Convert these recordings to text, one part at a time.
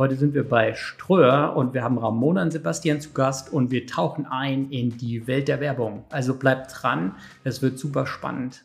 Heute sind wir bei Ströer und wir haben Ramona und Sebastian zu Gast und wir tauchen ein in die Welt der Werbung. Also bleibt dran, es wird super spannend.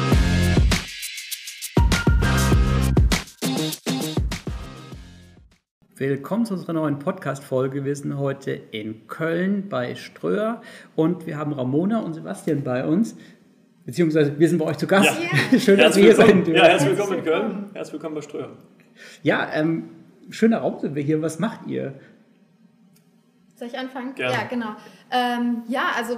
Willkommen zu unserer neuen Podcast-Folge. Wir sind heute in Köln bei Ströer und wir haben Ramona und Sebastian bei uns. Beziehungsweise wir sind bei euch zu Gast. Ja. Schön, dass wir hier sind. Ja, herzlich willkommen in Köln. Herzlich willkommen bei Ströer. Ja, ähm, schöner Raum sind wir hier. Was macht ihr? Soll ich anfangen? Gerne. Ja, genau. Ähm, ja, also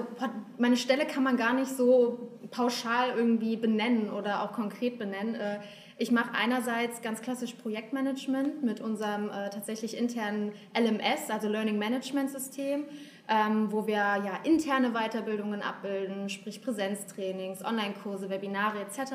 meine Stelle kann man gar nicht so pauschal irgendwie benennen oder auch konkret benennen. Äh, ich mache einerseits ganz klassisch Projektmanagement mit unserem äh, tatsächlich internen LMS, also Learning Management System, ähm, wo wir ja interne Weiterbildungen abbilden, sprich Präsenztrainings, Online-Kurse, Webinare etc.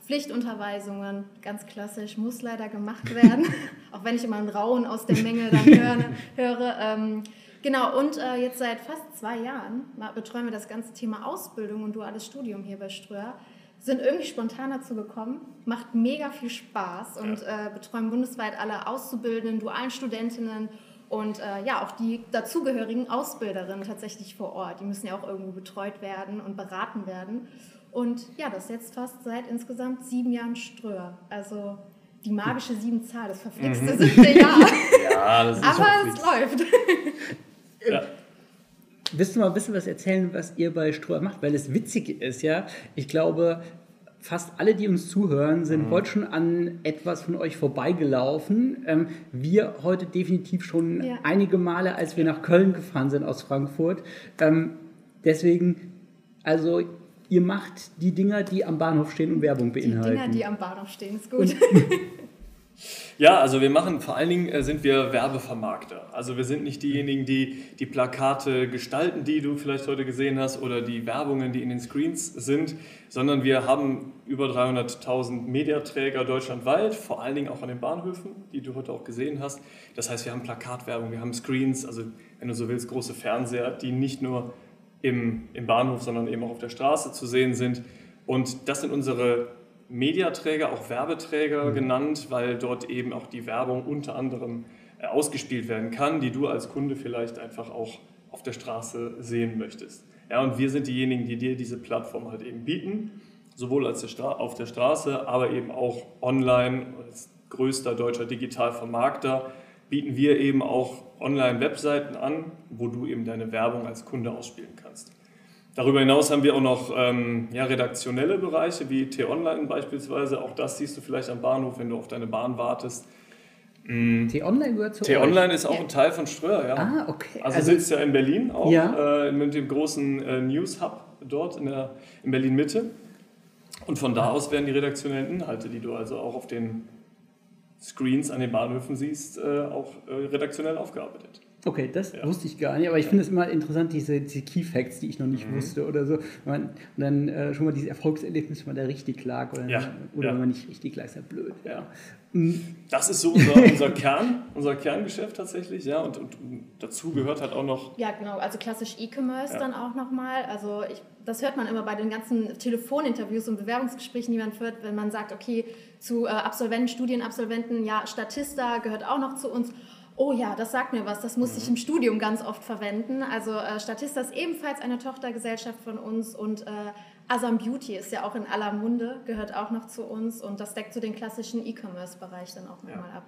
Pflichtunterweisungen, ganz klassisch, muss leider gemacht werden, auch wenn ich immer einen Rauen aus der Menge dann höre. höre ähm, Genau, und äh, jetzt seit fast zwei Jahren betreuen wir das ganze Thema Ausbildung und duales Studium hier bei Ströer sind irgendwie spontan dazu gekommen, macht mega viel Spaß und ja. äh, betreuen bundesweit alle Auszubildenden, dualen Studentinnen und äh, ja, auch die dazugehörigen Ausbilderinnen tatsächlich vor Ort. Die müssen ja auch irgendwo betreut werden und beraten werden. Und ja, das jetzt fast seit insgesamt sieben Jahren Ströer. Also die magische sieben Zahl, das verflixte mhm. siebte Jahr. ja, das ist Aber es läuft. Ja. Willst du mal ein bisschen was erzählen, was ihr bei Ströer macht? Weil es witzig ist, ja. Ich glaube, fast alle, die uns zuhören, sind mhm. heute schon an etwas von euch vorbeigelaufen. Ähm, wir heute definitiv schon ja. einige Male, als wir nach Köln gefahren sind aus Frankfurt. Ähm, deswegen, also ihr macht die Dinger, die am Bahnhof stehen und Werbung beinhalten. Die Dinger, die am Bahnhof stehen, ist gut. Ja, also wir machen, vor allen Dingen äh, sind wir Werbevermarkter. Also wir sind nicht diejenigen, die die Plakate gestalten, die du vielleicht heute gesehen hast, oder die Werbungen, die in den Screens sind, sondern wir haben über 300.000 Mediaträger deutschlandweit, vor allen Dingen auch an den Bahnhöfen, die du heute auch gesehen hast. Das heißt, wir haben Plakatwerbung, wir haben Screens, also wenn du so willst, große Fernseher, die nicht nur im, im Bahnhof, sondern eben auch auf der Straße zu sehen sind. Und das sind unsere Mediaträger, auch Werbeträger mhm. genannt, weil dort eben auch die Werbung unter anderem äh, ausgespielt werden kann, die du als Kunde vielleicht einfach auch auf der Straße sehen möchtest. Ja, und wir sind diejenigen, die dir diese Plattform halt eben bieten, sowohl als der auf der Straße, aber eben auch online als größter deutscher Digitalvermarkter bieten wir eben auch Online-Webseiten an, wo du eben deine Werbung als Kunde ausspielen kannst. Darüber hinaus haben wir auch noch ähm, ja, redaktionelle Bereiche wie T-Online beispielsweise. Auch das siehst du vielleicht am Bahnhof, wenn du auf deine Bahn wartest. Mhm. T-Online gehört zu T-Online ist auch ja. ein Teil von Ströer, ja. Ah, okay. Also, also sitzt ja in Berlin auch, ja. äh, mit dem großen äh, News-Hub dort in, der, in Berlin-Mitte. Und von da aus werden die redaktionellen Inhalte, die du also auch auf den Screens an den Bahnhöfen siehst, äh, auch äh, redaktionell aufgearbeitet. Okay, das ja. wusste ich gar nicht, aber ich finde es immer interessant, diese, diese Key Facts, die ich noch nicht mhm. wusste oder so. Man, und dann äh, schon mal dieses Erfolgserlebnis, wenn man da richtig lag oder, ja. oder ja. wenn man nicht richtig lag, ist ja blöd. Ja. Mhm. Das ist so unser, unser Kern, unser Kerngeschäft tatsächlich, ja, und, und, dazu gehört halt auch noch. Ja, genau, also klassisch E-Commerce dann auch nochmal. Also ich, das hört man immer bei den ganzen Telefoninterviews und Bewerbungsgesprächen, die man führt, wenn man sagt, okay, zu äh, Absolventen, Studienabsolventen, ja, Statista gehört auch noch zu uns. Oh ja, das sagt mir was. Das musste ich mhm. im Studium ganz oft verwenden. Also äh, Statista ist ebenfalls eine Tochtergesellschaft von uns und äh, Asam Beauty ist ja auch in aller Munde, gehört auch noch zu uns und das deckt so den klassischen E-Commerce-Bereich dann auch nochmal ja. ab.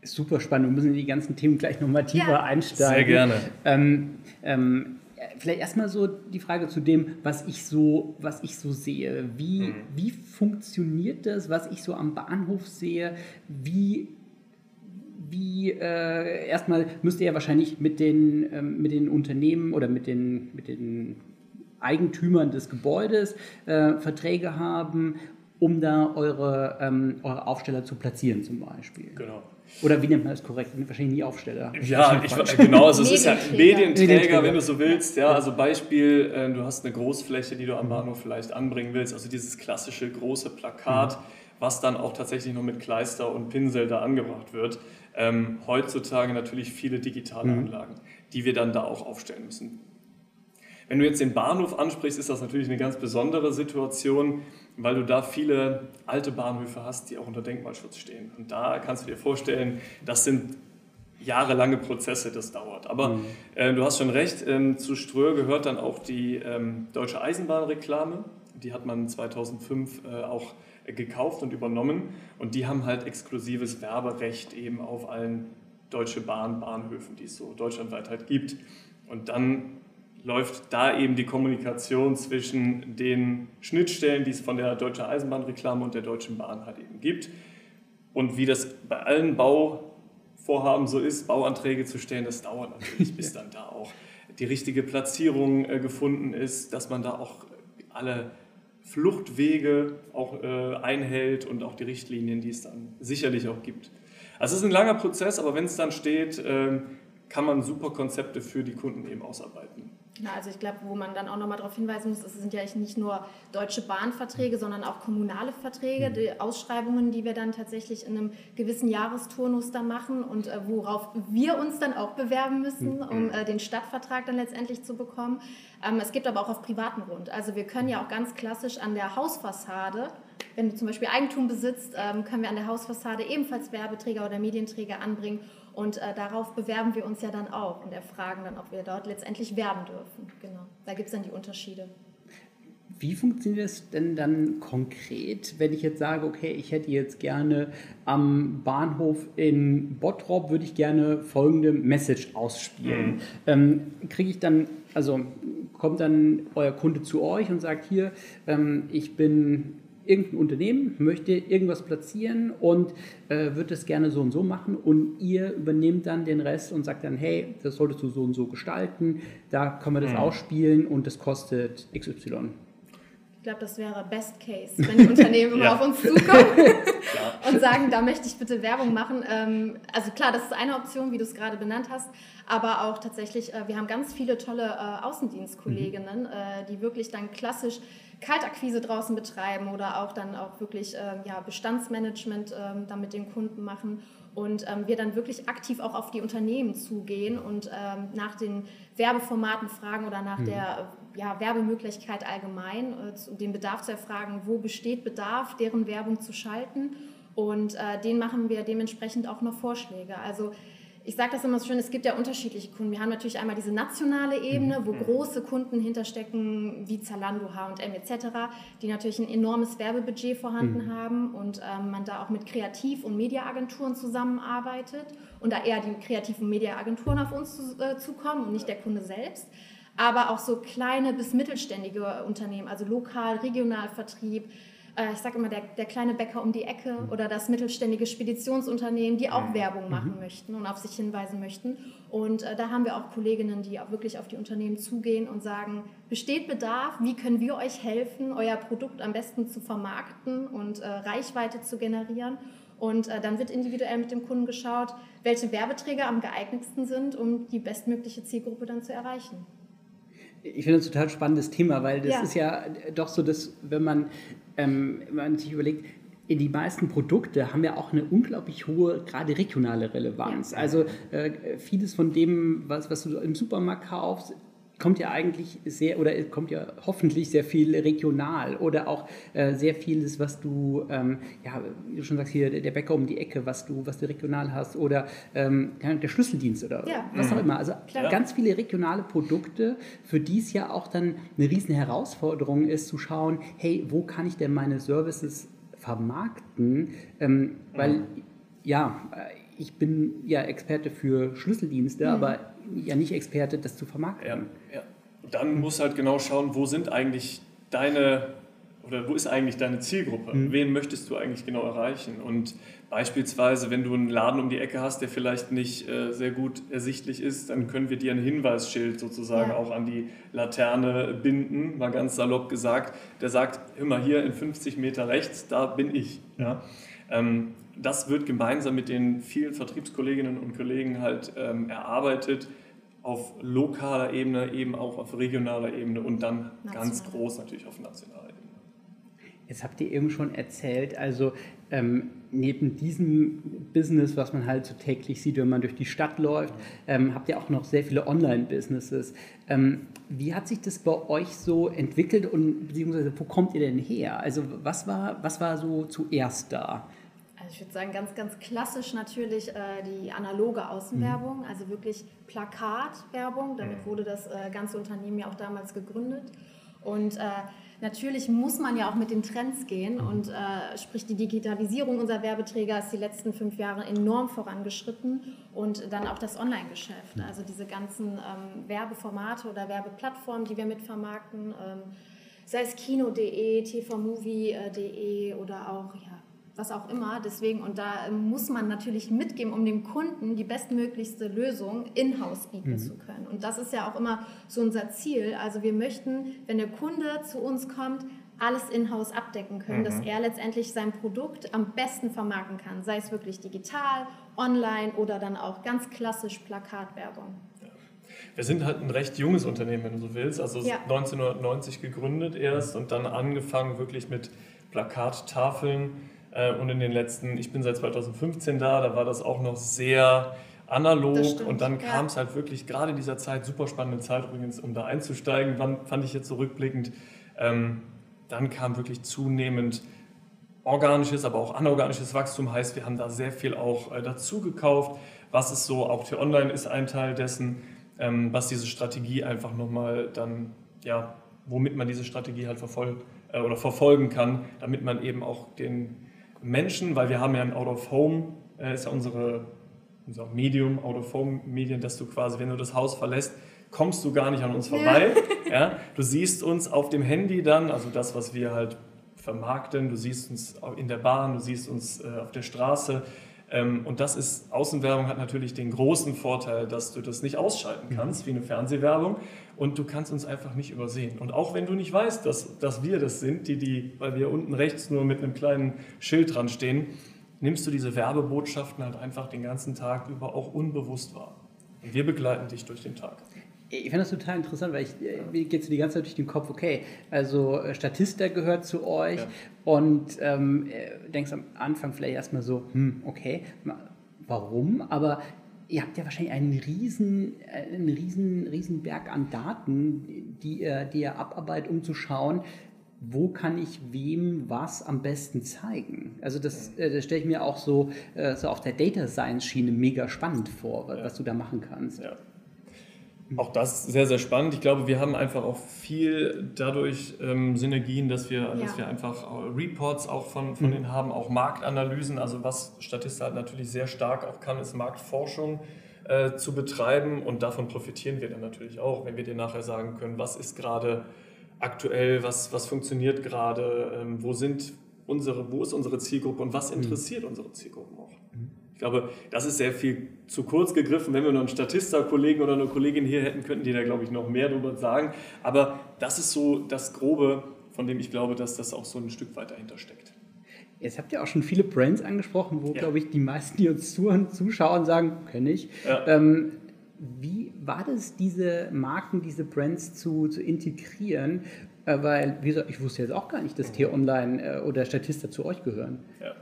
Ist super spannend. Wir müssen in die ganzen Themen gleich nochmal tiefer ja. einsteigen. Sehr gerne. Ähm, ähm, vielleicht erstmal so die Frage zu dem, was ich so, was ich so sehe. Wie, mhm. wie funktioniert das, was ich so am Bahnhof sehe? Wie wie äh, erstmal müsst ihr ja wahrscheinlich mit den, ähm, mit den Unternehmen oder mit den, mit den Eigentümern des Gebäudes äh, Verträge haben, um da eure, ähm, eure Aufsteller zu platzieren zum Beispiel. Genau. Oder wie nennt man das korrekt? Wahrscheinlich nie Aufsteller. Ja, ich, genau, also es ist ja Medienträger, Medienträger, wenn du so willst. Ja, also Beispiel, äh, du hast eine Großfläche, die du am Bahnhof vielleicht anbringen willst, also dieses klassische große Plakat, mhm. was dann auch tatsächlich noch mit Kleister und Pinsel da angebracht wird. Ähm, heutzutage natürlich viele digitale mhm. Anlagen, die wir dann da auch aufstellen müssen. Wenn du jetzt den Bahnhof ansprichst, ist das natürlich eine ganz besondere Situation weil du da viele alte Bahnhöfe hast, die auch unter Denkmalschutz stehen. Und da kannst du dir vorstellen, das sind jahrelange Prozesse, das dauert. Aber mhm. äh, du hast schon recht, ähm, zu Ströhr gehört dann auch die ähm, deutsche Eisenbahnreklame. Die hat man 2005 äh, auch gekauft und übernommen. Und die haben halt exklusives Werberecht eben auf allen Deutsche Bahn Bahnhöfen, die es so deutschlandweit halt gibt. Und dann läuft da eben die Kommunikation zwischen den Schnittstellen, die es von der Deutschen Eisenbahnreklame und der Deutschen Bahn halt eben gibt. Und wie das bei allen Bauvorhaben so ist, Bauanträge zu stellen, das dauert natürlich, bis dann da auch die richtige Platzierung äh, gefunden ist, dass man da auch alle Fluchtwege auch äh, einhält und auch die Richtlinien, die es dann sicherlich auch gibt. Also es ist ein langer Prozess, aber wenn es dann steht, äh, kann man super Konzepte für die Kunden eben ausarbeiten. Ja, also ich glaube, wo man dann auch nochmal darauf hinweisen muss, es sind ja nicht nur deutsche Bahnverträge, sondern auch kommunale Verträge, mhm. die Ausschreibungen, die wir dann tatsächlich in einem gewissen Jahresturnus da machen und äh, worauf wir uns dann auch bewerben müssen, mhm. um äh, den Stadtvertrag dann letztendlich zu bekommen. Ähm, es gibt aber auch auf privaten Grund. Also wir können ja auch ganz klassisch an der Hausfassade, wenn du zum Beispiel Eigentum besitzt, ähm, können wir an der Hausfassade ebenfalls Werbeträger oder Medienträger anbringen und äh, darauf bewerben wir uns ja dann auch und erfragen dann, ob wir dort letztendlich werben dürfen. Genau. Da gibt es dann die Unterschiede. Wie funktioniert es denn dann konkret, wenn ich jetzt sage, okay, ich hätte jetzt gerne am Bahnhof in Bottrop, würde ich gerne folgende Message ausspielen. Mhm. Ähm, Kriege ich dann, also kommt dann euer Kunde zu euch und sagt hier, ähm, ich bin irgendein Unternehmen möchte irgendwas platzieren und äh, wird das gerne so und so machen und ihr übernehmt dann den Rest und sagt dann, hey, das solltest du so und so gestalten, da können wir das mhm. ausspielen und das kostet XY. Ich glaube, das wäre Best Case, wenn die Unternehmen ja. auf uns zukommen und sagen, da möchte ich bitte Werbung machen. Ähm, also klar, das ist eine Option, wie du es gerade benannt hast, aber auch tatsächlich, äh, wir haben ganz viele tolle äh, Außendienstkolleginnen, mhm. die wirklich dann klassisch Kaltakquise draußen betreiben oder auch dann auch wirklich ähm, ja, Bestandsmanagement ähm, dann mit den Kunden machen und ähm, wir dann wirklich aktiv auch auf die Unternehmen zugehen und ähm, nach den Werbeformaten fragen oder nach mhm. der ja, Werbemöglichkeit allgemein, äh, den Bedarf zu erfragen, wo besteht Bedarf, deren Werbung zu schalten und äh, den machen wir dementsprechend auch noch Vorschläge. Also ich sage das immer so schön, es gibt ja unterschiedliche Kunden. Wir haben natürlich einmal diese nationale Ebene, wo mhm. große Kunden hinterstecken, wie Zalando, H&M etc., die natürlich ein enormes Werbebudget vorhanden mhm. haben und ähm, man da auch mit Kreativ- und Mediaagenturen zusammenarbeitet und da eher die Kreativ- und Mediaagenturen auf uns zu, äh, zukommen und nicht der Kunde selbst. Aber auch so kleine bis mittelständige Unternehmen, also lokal, Regionalvertrieb, äh, ich sage immer, der, der, kleine Bäcker um die Ecke mhm. oder das mittelständige Speditionsunternehmen, die auch mhm. Werbung machen mhm. möchten und auf sich hinweisen möchten. Und äh, da haben wir auch Kolleginnen, die auch wirklich auf die Unternehmen zugehen und sagen, besteht Bedarf, wie können wir euch helfen, euer Produkt am besten zu vermarkten und äh, Reichweite zu generieren. Und äh, dann wird individuell mit dem Kunden geschaut, welche Werbeträger am geeignetsten sind, um die bestmögliche Zielgruppe dann zu erreichen. Ich finde das ein total spannendes Thema, weil das ja. ist ja doch so, dass wenn man ähm, wenn man sich überlegt, die meisten Produkte haben ja auch eine unglaublich hohe, gerade regionale Relevanz. Ja. Also äh, vieles von dem, was, was du im Supermarkt kaufst, kommt ja eigentlich sehr oder kommt ja hoffentlich sehr viel regional oder auch äh, sehr vieles, was du, ähm, ja, wie du schon sagst, hier der Bäcker um die Ecke, was du, was du regional hast oder ähm, der Schlüsseldienst oder ja. was auch mhm. immer. Also Klar. ganz viele regionale Produkte, für die es ja auch dann eine riesen Herausforderung ist, zu schauen, hey, wo kann ich denn meine Services vermarkten? Ähm, weil, mhm. ja, äh, ich bin ja Experte für Schlüsseldienste, mhm. aber ja nicht Experte, das zu vermarkten. Ja, Dann muss halt genau schauen, wo sind eigentlich deine oder wo ist eigentlich deine Zielgruppe? Mhm. Wen möchtest du eigentlich genau erreichen? Und beispielsweise, wenn du einen Laden um die Ecke hast, der vielleicht nicht äh, sehr gut ersichtlich ist, dann können wir dir ein Hinweisschild sozusagen ja. auch an die Laterne binden, mal ganz salopp gesagt. Der sagt, immer hier in 50 Meter rechts, da bin ich. Ja? Ähm, das wird gemeinsam mit den vielen Vertriebskolleginnen und Kollegen halt ähm, erarbeitet auf lokaler Ebene, eben auch auf regionaler Ebene und dann National. ganz groß natürlich auf nationaler Ebene. Jetzt habt ihr eben schon erzählt, also ähm, neben diesem Business, was man halt so täglich sieht, wenn man durch die Stadt läuft, ähm, habt ihr auch noch sehr viele Online-Businesses. Ähm, wie hat sich das bei euch so entwickelt und beziehungsweise wo kommt ihr denn her? Also was war, was war so zuerst da? Also ich würde sagen, ganz, ganz klassisch natürlich äh, die analoge Außenwerbung, mhm. also wirklich Plakatwerbung. Damit wurde das äh, ganze Unternehmen ja auch damals gegründet. Und äh, natürlich muss man ja auch mit den Trends gehen mhm. und äh, sprich die Digitalisierung unserer Werbeträger ist die letzten fünf Jahre enorm vorangeschritten und dann auch das Online-Geschäft, mhm. also diese ganzen ähm, Werbeformate oder Werbeplattformen, die wir mitvermarkten, ähm, sei es kino.de, tvmovie.de oder auch ja, was auch immer. Deswegen, und da muss man natürlich mitgeben, um dem Kunden die bestmöglichste Lösung in-house bieten mhm. zu können. Und das ist ja auch immer so unser Ziel. Also wir möchten, wenn der Kunde zu uns kommt, alles in-house abdecken können, mhm. dass er letztendlich sein Produkt am besten vermarkten kann, sei es wirklich digital, online oder dann auch ganz klassisch Plakatwerbung. Wir sind halt ein recht junges Unternehmen, wenn du so willst. Also ja. 1990 gegründet erst und dann angefangen wirklich mit Plakattafeln und in den letzten, ich bin seit 2015 da, da war das auch noch sehr analog und dann kam es halt wirklich gerade in dieser Zeit, super spannende Zeit übrigens, um da einzusteigen, wann fand ich jetzt so rückblickend, ähm, dann kam wirklich zunehmend organisches, aber auch anorganisches Wachstum, heißt wir haben da sehr viel auch äh, dazu gekauft, was ist so, auch T-Online ist ein Teil dessen, ähm, was diese Strategie einfach nochmal dann, ja, womit man diese Strategie halt verfolgt äh, oder verfolgen kann, damit man eben auch den Menschen, weil wir haben ja ein Out-of-Home, äh, ist ja unsere, unser Medium, Out-of-Home-Medien, dass du quasi, wenn du das Haus verlässt, kommst du gar nicht an uns vorbei. Ja. ja. Du siehst uns auf dem Handy dann, also das, was wir halt vermarkten, du siehst uns in der Bahn, du siehst uns äh, auf der Straße. Ähm, und das ist, Außenwerbung hat natürlich den großen Vorteil, dass du das nicht ausschalten kannst, wie eine Fernsehwerbung. Und du kannst uns einfach nicht übersehen. Und auch wenn du nicht weißt, dass, dass wir das sind, die, die, weil wir unten rechts nur mit einem kleinen Schild dran stehen, nimmst du diese Werbebotschaften halt einfach den ganzen Tag über auch unbewusst wahr. Und wir begleiten dich durch den Tag. Ich finde das total interessant, weil ich, äh, mir geht es die ganze Zeit durch den Kopf, okay, also äh, Statista gehört zu euch ja. und ähm, äh, denkst am Anfang vielleicht erstmal so, hm, okay, warum? Aber ihr habt ja wahrscheinlich einen riesen, einen riesen, riesen Berg an Daten, die ihr, die ihr abarbeitet, um zu schauen, wo kann ich wem was am besten zeigen? Also das, das stelle ich mir auch so, so auf der Data Science Schiene mega spannend vor, was ja. du da machen kannst. Ja. Auch das sehr, sehr spannend. Ich glaube, wir haben einfach auch viel dadurch ähm, Synergien, dass wir, ja. dass wir einfach Reports auch von, von mhm. denen haben, auch Marktanalysen. Also was Statista halt natürlich sehr stark auch kann, ist Marktforschung äh, zu betreiben und davon profitieren wir dann natürlich auch, wenn wir dir nachher sagen können, was ist gerade aktuell, was, was funktioniert gerade, ähm, wo sind unsere, wo ist unsere Zielgruppe und was mhm. interessiert mhm. unsere Zielgruppen. Ich glaube, das ist sehr viel zu kurz gegriffen. Wenn wir noch einen Statista-Kollegen oder eine Kollegin hier hätten, könnten die da, glaube ich, noch mehr darüber sagen. Aber das ist so das Grobe, von dem ich glaube, dass das auch so ein Stück weit dahinter steckt. Jetzt habt ihr auch schon viele Brands angesprochen, wo, ja. glaube ich, die meisten, die uns zuhören, zuschauen, sagen, kenne ich. Ja. Ähm, wie war das, diese Marken, diese Brands zu, zu integrieren? Äh, weil, wie gesagt, ich wusste jetzt auch gar nicht, dass T-Online äh, oder Statista zu euch gehören. Ja.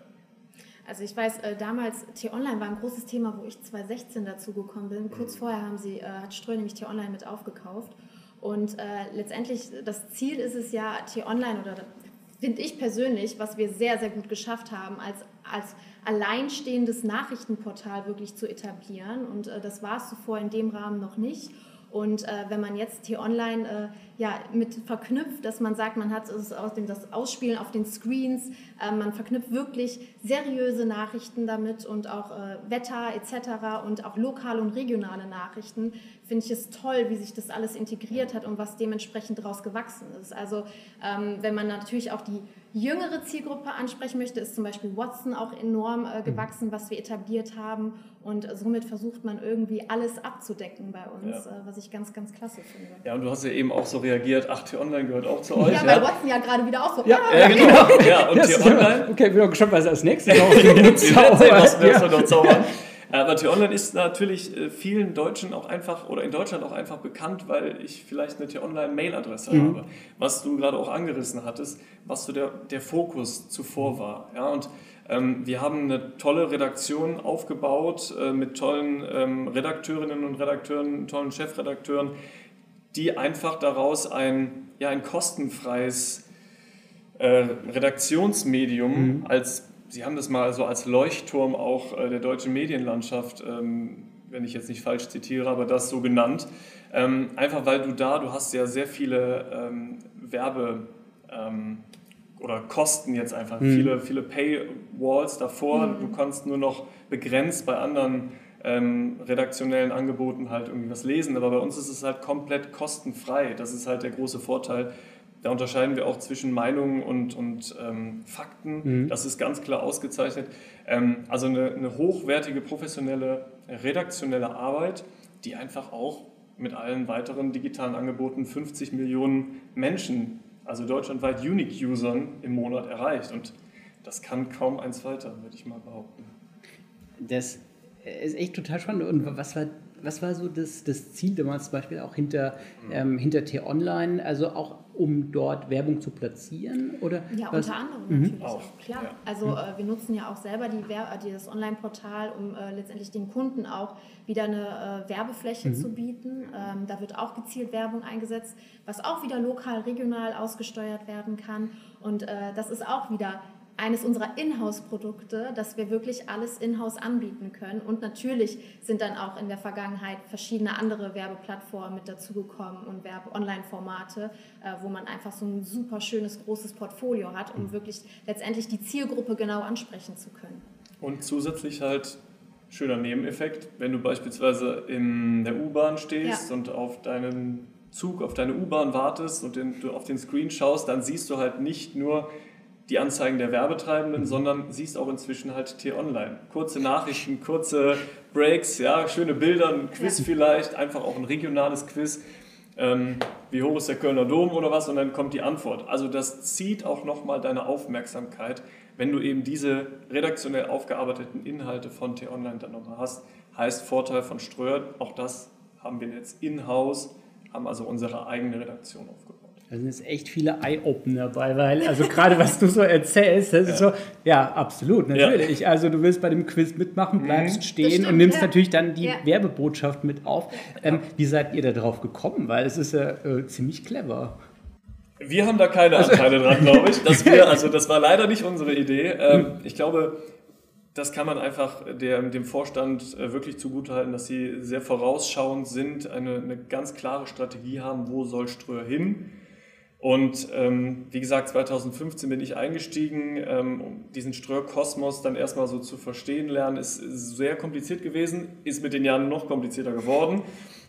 Also ich weiß, äh, damals T-Online war ein großes Thema, wo ich 2016 dazu gekommen bin. Kurz mhm. vorher haben sie, äh, hat Ströer nämlich T-Online mit aufgekauft. Und äh, letztendlich, das Ziel ist es ja, T-Online oder finde ich persönlich, was wir sehr, sehr gut geschafft haben, als, als alleinstehendes Nachrichtenportal wirklich zu etablieren. Und äh, das war es zuvor in dem Rahmen noch nicht. Und äh, wenn man jetzt T-Online äh, ja, mit verknüpft, dass man sagt, man hat es aus dem, das Ausspielen auf den Screens, äh, man verknüpft wirklich seriöse Nachrichten damit und auch äh, Wetter etc. und auch lokale und regionale Nachrichten, finde ich es toll, wie sich das alles integriert hat und was dementsprechend daraus gewachsen ist. Also ähm, wenn man natürlich auch die jüngere Zielgruppe ansprechen möchte, ist zum Beispiel Watson auch enorm äh, gewachsen, was wir etabliert haben. Und somit versucht man irgendwie alles abzudecken bei uns, ja. äh, was ich ganz, ganz klasse finde. Ja, und du hast ja eben auch so reagiert, ach, T-Online gehört auch zu euch. Ja, bei Watson ja gerade wieder auch so. Ja, ja genau. Ja, und T-Online... Okay, bin auch gespannt, was als nächstes noch zaubert. was wir noch zaubern. Aber T-Online ist natürlich äh, vielen Deutschen auch einfach oder in Deutschland auch einfach bekannt, weil ich vielleicht eine T-Online-Mail-Adresse mhm. habe, was du gerade auch angerissen hattest, was so der, der Fokus zuvor war. Ja, und ähm, wir haben eine tolle Redaktion aufgebaut äh, mit tollen ähm, Redakteurinnen und Redakteuren, tollen Chefredakteuren, die einfach daraus ein, ja, ein kostenfreies äh, Redaktionsmedium mhm. als Sie haben das mal so als Leuchtturm auch äh, der deutschen Medienlandschaft, ähm, wenn ich jetzt nicht falsch zitiere, aber das so genannt. Ähm, einfach weil du da, du hast ja sehr viele ähm, Werbe- oder Kosten jetzt einfach, mhm. viele, viele Paywalls davor. Mhm. Du kannst nur noch begrenzt bei anderen ähm, redaktionellen Angeboten halt irgendwie was lesen, aber bei uns ist es halt komplett kostenfrei. Das ist halt der große Vorteil da unterscheiden wir auch zwischen Meinungen und, und ähm, Fakten. Mhm. Das ist ganz klar ausgezeichnet. Ähm, also eine, eine, hochwertige, professionelle, redaktionelle Arbeit, die einfach auch mit allen weiteren digitalen Angeboten 50 Millionen Menschen, also deutschlandweit Unique-Usern im Monat erreicht. Und das kann kaum eins weiter, würde ich mal behaupten. Das ist echt total spannend. Und was war, was war so das, das Ziel damals zum Beispiel auch hinter, mhm. ähm, hinter T-Online? Also auch um dort Werbung zu platzieren? Oder ja, was? unter anderem mhm. natürlich auch. klar. Ja. Also mhm. äh, wir nutzen ja auch selber die Wer äh, das Online-Portal, um äh, letztendlich den Kunden auch wieder eine äh, Werbefläche mhm. zu bieten. Ähm, da wird auch gezielt Werbung eingesetzt, was auch wieder lokal, regional ausgesteuert werden kann. Und äh, das ist auch wieder eines unserer Inhouse-Produkte, dass wir wirklich alles Inhouse anbieten können. Und natürlich sind dann auch in der Vergangenheit verschiedene andere Werbeplattformen mit dazugekommen und Werbe-Online-Formate, äh, wo man einfach so ein super schönes, großes Portfolio hat, um wirklich letztendlich die Zielgruppe genau ansprechen zu können. Und zusätzlich halt schöner Nebeneffekt, wenn du beispielsweise in der U-Bahn stehst ja. und auf deinen Zug, auf deine U-Bahn wartest und den, du auf den Screen schaust, dann siehst du halt nicht nur die Anzeigen der Werbetreibenden, mhm. sondern siehst auch inzwischen halt T-Online. Kurze Nachrichten, kurze Breaks, ja, schöne Bilder, ein Quiz ja. vielleicht, einfach auch ein regionales Quiz. Ähm, wie hoch ist der Kölner Dom oder was? Und dann kommt die Antwort. Also das zieht auch nochmal deine Aufmerksamkeit, wenn du eben diese redaktionell aufgearbeiteten Inhalte von T-Online dann nochmal hast. Heißt Vorteil von Ströer, auch das haben wir jetzt in-house, haben also unsere eigene Redaktion aufgebaut. Da sind jetzt echt viele Eye-Opener dabei, weil, also gerade was du so erzählst, das ja. ist so, ja, absolut, natürlich. Ja. Also du willst bei dem Quiz mitmachen, bleibst mhm. stehen stimmt, und nimmst ja. natürlich dann die Werbebotschaft mit auf. Ähm, wie seid ihr da drauf gekommen? Weil es ist ja äh, ziemlich clever. Wir haben da keine also Anteile dran, glaube ich. Dass wir, also das war leider nicht unsere Idee. Ähm, ich glaube, das kann man einfach der, dem Vorstand äh, wirklich zugutehalten, dass sie sehr vorausschauend sind, eine, eine ganz klare Strategie haben, wo soll Ströer hin und ähm, wie gesagt, 2015 bin ich eingestiegen. Ähm, um diesen Ströer-Kosmos dann erstmal so zu verstehen lernen, ist sehr kompliziert gewesen, ist mit den Jahren noch komplizierter geworden.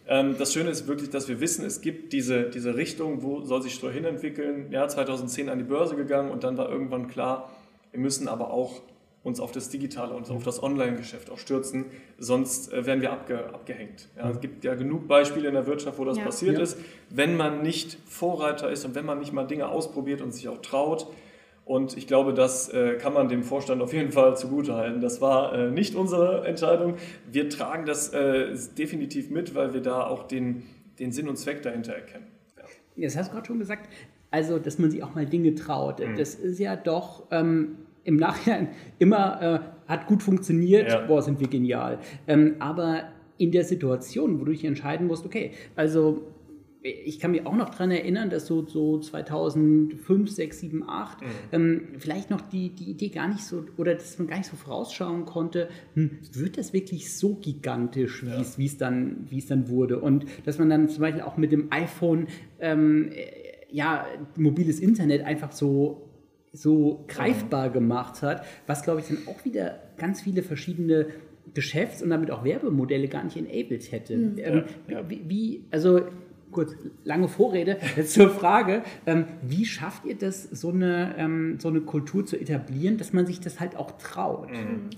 Ähm, das Schöne ist wirklich, dass wir wissen, es gibt diese, diese Richtung, wo soll sich Ströer hinentwickeln. Ja, 2010 an die Börse gegangen und dann war irgendwann klar, wir müssen aber auch uns auf das Digitale und auf das Online-Geschäft auch stürzen, sonst äh, werden wir abge, abgehängt. Ja, es gibt ja genug Beispiele in der Wirtschaft, wo das ja. passiert ja. ist. Wenn man nicht Vorreiter ist und wenn man nicht mal Dinge ausprobiert und sich auch traut, und ich glaube, das äh, kann man dem Vorstand auf jeden Fall zugutehalten. Das war äh, nicht unsere Entscheidung. Wir tragen das äh, definitiv mit, weil wir da auch den, den Sinn und Zweck dahinter erkennen. Ja. Jetzt hast du gerade schon gesagt, also, dass man sich auch mal Dinge traut. Mhm. Das ist ja doch ähm, im Nachhinein immer äh, hat gut funktioniert, ja. boah, sind wir genial. Ähm, aber in der Situation, wo du dich entscheiden musst, okay, also ich kann mich auch noch daran erinnern, dass so, so 2005, 6, 7, 8 mhm. ähm, vielleicht noch die, die Idee gar nicht so, oder dass man gar nicht so vorausschauen konnte, hm, wird das wirklich so gigantisch, wie ja. es dann, dann wurde? Und dass man dann zum Beispiel auch mit dem iPhone ähm, ja, mobiles Internet einfach so so greifbar gemacht hat, was, glaube ich, dann auch wieder ganz viele verschiedene Geschäfts- und damit auch Werbemodelle gar nicht enabled hätte. Mhm. Ähm, ja, ja. Wie, also kurz, lange Vorrede, jetzt zur Frage, ähm, wie schafft ihr das, so eine, ähm, so eine Kultur zu etablieren, dass man sich das halt auch traut? Mhm.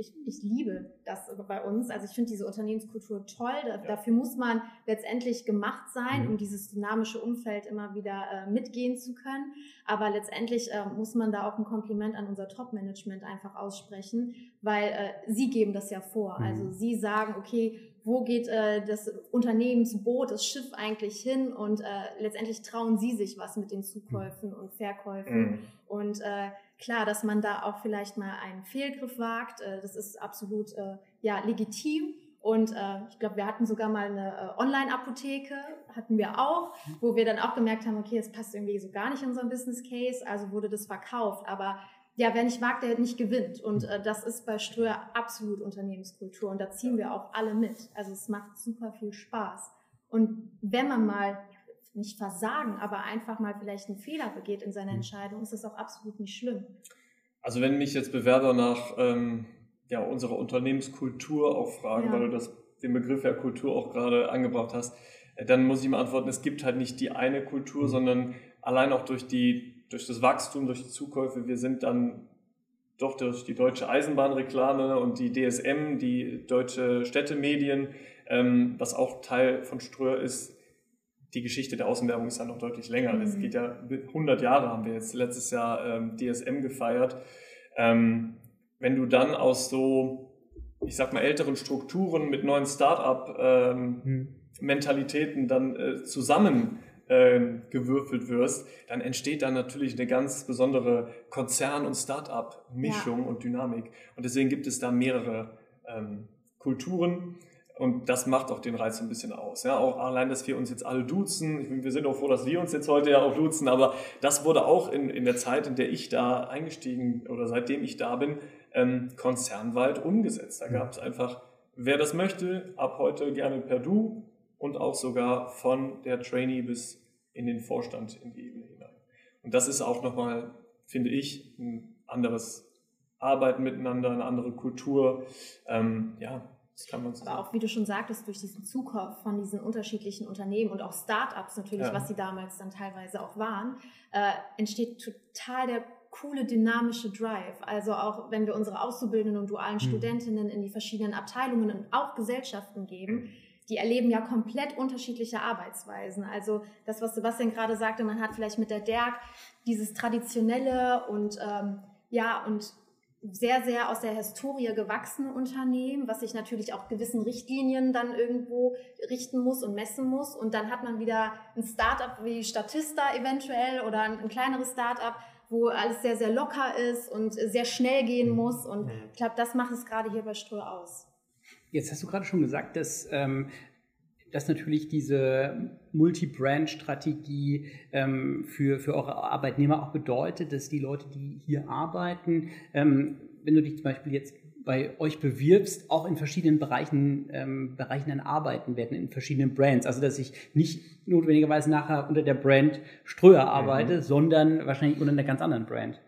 Also ich, ich liebe das bei uns. Also ich finde diese Unternehmenskultur toll. Da, ja. Dafür muss man letztendlich gemacht sein, mhm. um dieses dynamische Umfeld immer wieder äh, mitgehen zu können. Aber letztendlich äh, muss man da auch ein Kompliment an unser Top-Management einfach aussprechen, weil äh, sie geben das ja vor. Mhm. Also sie sagen, okay, wo geht äh, das Unternehmensboot, das Schiff eigentlich hin und äh, letztendlich trauen sie sich was mit den Zukäufen und Verkäufen mhm. und äh, klar, dass man da auch vielleicht mal einen Fehlgriff wagt, äh, das ist absolut äh, ja legitim und äh, ich glaube, wir hatten sogar mal eine äh, Online-Apotheke, hatten wir auch, wo wir dann auch gemerkt haben, okay, das passt irgendwie so gar nicht in unseren Business Case, also wurde das verkauft. Aber ja, wer nicht wagt, der nicht gewinnt. Und äh, das ist bei Ströer absolut Unternehmenskultur. Und da ziehen wir auch alle mit. Also es macht super viel Spaß. Und wenn man mal nicht versagen, aber einfach mal vielleicht einen Fehler begeht in seiner mhm. Entscheidung, ist das auch absolut nicht schlimm. Also wenn mich jetzt Bewerber nach ähm, ja, unserer Unternehmenskultur auch fragen, ja. weil du das, den Begriff ja Kultur auch gerade angebracht hast, äh, dann muss ich ihm antworten, es gibt halt nicht die eine Kultur, mhm. sondern allein auch durch die durch das Wachstum, durch die Zukäufe, wir sind dann doch durch die deutsche Eisenbahnreklame und die DSM, die deutsche Städtemedien, ähm, was auch Teil von Ströer ist, die Geschichte der Außenwerbung ist ja noch deutlich länger. Es mhm. geht ja 100 Jahre haben wir jetzt letztes Jahr ähm, DSM gefeiert. Ähm, wenn du dann aus so, ich sag mal, älteren Strukturen mit neuen Start-up-Mentalitäten ähm, mhm. dann äh, zusammen ähm, gewürfelt wirst, dann entsteht da natürlich eine ganz besondere Konzern- und Start-up-Mischung ja. und Dynamik. Und deswegen gibt es da mehrere ähm, Kulturen. Und das macht auch den Reiz ein bisschen aus. Ja, auch allein, dass wir uns jetzt alle duzen. Wir sind auch froh, dass wir uns jetzt heute ja auch duzen. Aber das wurde auch in, in der Zeit, in der ich da eingestiegen oder seitdem ich da bin, ähm, konzernweit umgesetzt. Da gab es einfach, wer das möchte, ab heute gerne per Du und auch sogar von der Trainee bis in den Vorstand, in die Ebene hinein. Und das ist auch nochmal, finde ich, ein anderes Arbeiten miteinander, eine andere Kultur. Ähm, ja, das kann man so Aber sagen. auch, wie du schon sagtest, durch diesen Zukauf von diesen unterschiedlichen Unternehmen und auch Startups natürlich, ja. was sie damals dann teilweise auch waren, äh, entsteht total der coole dynamische Drive. Also auch wenn wir unsere Auszubildenden und dualen mhm. Studentinnen in die verschiedenen Abteilungen und auch Gesellschaften geben, mhm die erleben ja komplett unterschiedliche Arbeitsweisen. Also das, was Sebastian gerade sagte, man hat vielleicht mit der DERG dieses traditionelle und ähm, ja und sehr, sehr aus der Historie gewachsene Unternehmen, was sich natürlich auch gewissen Richtlinien dann irgendwo richten muss und messen muss. Und dann hat man wieder ein Startup wie Statista eventuell oder ein, ein kleineres Startup, wo alles sehr, sehr locker ist und sehr schnell gehen mhm. muss. Und mhm. ich glaube, das macht es gerade hier bei Ströer aus. Jetzt hast du gerade schon gesagt, dass, ähm, dass natürlich diese Multi-Brand-Strategie ähm, für, für eure Arbeitnehmer auch bedeutet, dass die Leute, die hier arbeiten, ähm, wenn du dich zum Beispiel jetzt bei euch bewirbst, auch in verschiedenen Bereichen, ähm, Bereichen dann arbeiten werden, in verschiedenen Brands. Also dass ich nicht notwendigerweise nachher unter der Brand Ströer arbeite, mhm. sondern wahrscheinlich unter einer ganz anderen Brand.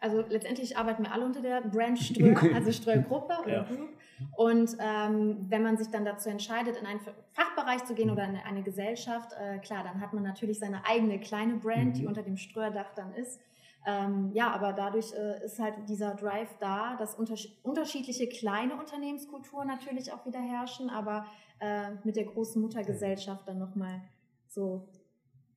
Also letztendlich arbeiten wir alle unter der Brand Ströer, also Ströer Gruppe oder. Group. Und ähm, wenn man sich dann dazu entscheidet, in einen Fachbereich zu gehen oder in eine Gesellschaft, äh, klar, dann hat man natürlich seine eigene kleine Brand, die mhm. unter dem Ströerdach dann ist. Ähm, ja, aber dadurch äh, ist halt dieser Drive da, dass unterschied unterschiedliche kleine Unternehmenskulturen natürlich auch wieder herrschen, aber äh, mit der großen Muttergesellschaft dann nochmal so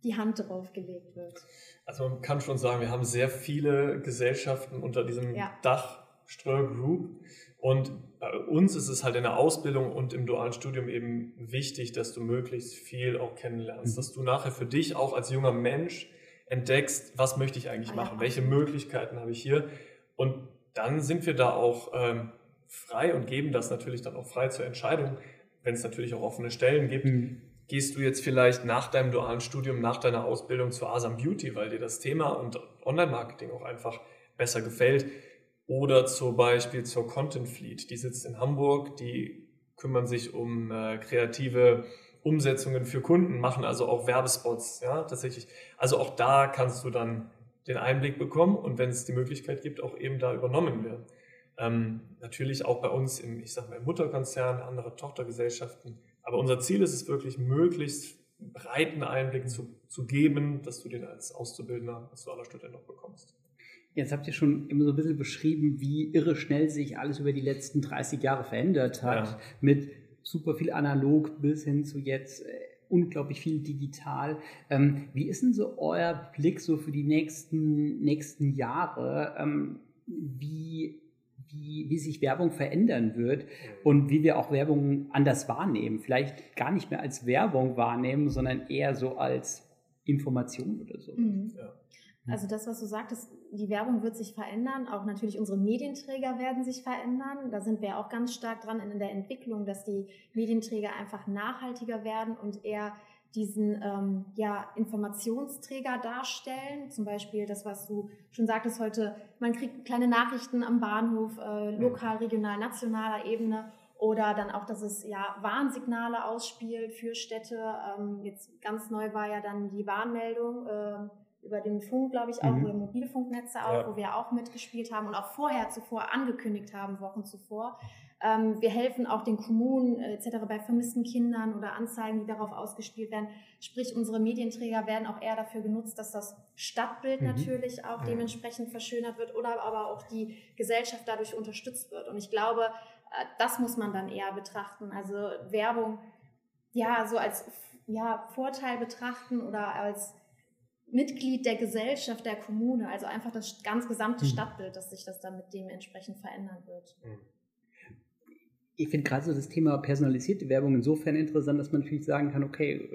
die Hand drauf gelegt wird. Also man kann schon sagen, wir haben sehr viele Gesellschaften unter diesem ja. Dach Ströer Group. Und bei uns ist es halt in der Ausbildung und im dualen Studium eben wichtig, dass du möglichst viel auch kennenlernst, mhm. dass du nachher für dich auch als junger Mensch entdeckst, was möchte ich eigentlich ah, machen, welche Möglichkeiten habe ich hier. Und dann sind wir da auch ähm, frei und geben das natürlich dann auch frei zur Entscheidung, wenn es natürlich auch offene Stellen gibt. Mhm. Gehst du jetzt vielleicht nach deinem dualen Studium, nach deiner Ausbildung zur Asam Beauty, weil dir das Thema und Online-Marketing auch einfach besser gefällt? Oder zum Beispiel zur Content Fleet, die sitzt in Hamburg, die kümmern sich um äh, kreative Umsetzungen für Kunden, machen also auch Werbespots, ja, tatsächlich. Also auch da kannst du dann den Einblick bekommen und wenn es die Möglichkeit gibt, auch eben da übernommen werden. Ähm, natürlich auch bei uns im, ich sag mal, im Mutterkonzern, andere Tochtergesellschaften. Aber unser Ziel ist es wirklich, möglichst breiten Einblick zu, zu geben, dass du den als Auszubildender, als dualer Student noch bekommst. Jetzt habt ihr schon immer so ein bisschen beschrieben, wie irre schnell sich alles über die letzten 30 Jahre verändert hat. Ja. Mit super viel analog bis hin zu jetzt äh, unglaublich viel digital. Ähm, wie ist denn so euer Blick so für die nächsten, nächsten Jahre? Ähm, wie, wie, wie sich Werbung verändern wird und wie wir auch Werbung anders wahrnehmen? Vielleicht gar nicht mehr als Werbung wahrnehmen, sondern eher so als Information oder so. Mhm. Ja. Also das, was du sagtest, die Werbung wird sich verändern, auch natürlich unsere Medienträger werden sich verändern. Da sind wir auch ganz stark dran in der Entwicklung, dass die Medienträger einfach nachhaltiger werden und eher diesen ähm, ja, Informationsträger darstellen. Zum Beispiel das, was du schon sagtest heute, man kriegt kleine Nachrichten am Bahnhof, äh, lokal, regional, nationaler Ebene oder dann auch, dass es ja Warnsignale ausspielt für Städte. Ähm, jetzt ganz neu war ja dann die Warnmeldung. Äh, über den Funk, glaube ich, auch, mhm. oder Mobilfunknetze auch, ja. wo wir auch mitgespielt haben und auch vorher zuvor angekündigt haben, Wochen zuvor. Ähm, wir helfen auch den Kommunen äh, etc. bei vermissten Kindern oder Anzeigen, die darauf ausgespielt werden. Sprich, unsere Medienträger werden auch eher dafür genutzt, dass das Stadtbild mhm. natürlich auch ja. dementsprechend verschönert wird oder aber auch die Gesellschaft dadurch unterstützt wird. Und ich glaube, äh, das muss man dann eher betrachten. Also Werbung, ja, so als ja, Vorteil betrachten oder als Mitglied der Gesellschaft, der Kommune, also einfach das ganz gesamte hm. Stadtbild, dass sich das dann mit dem entsprechend verändern wird. Hm. Ich finde gerade so das Thema personalisierte Werbung insofern interessant, dass man natürlich sagen kann, okay,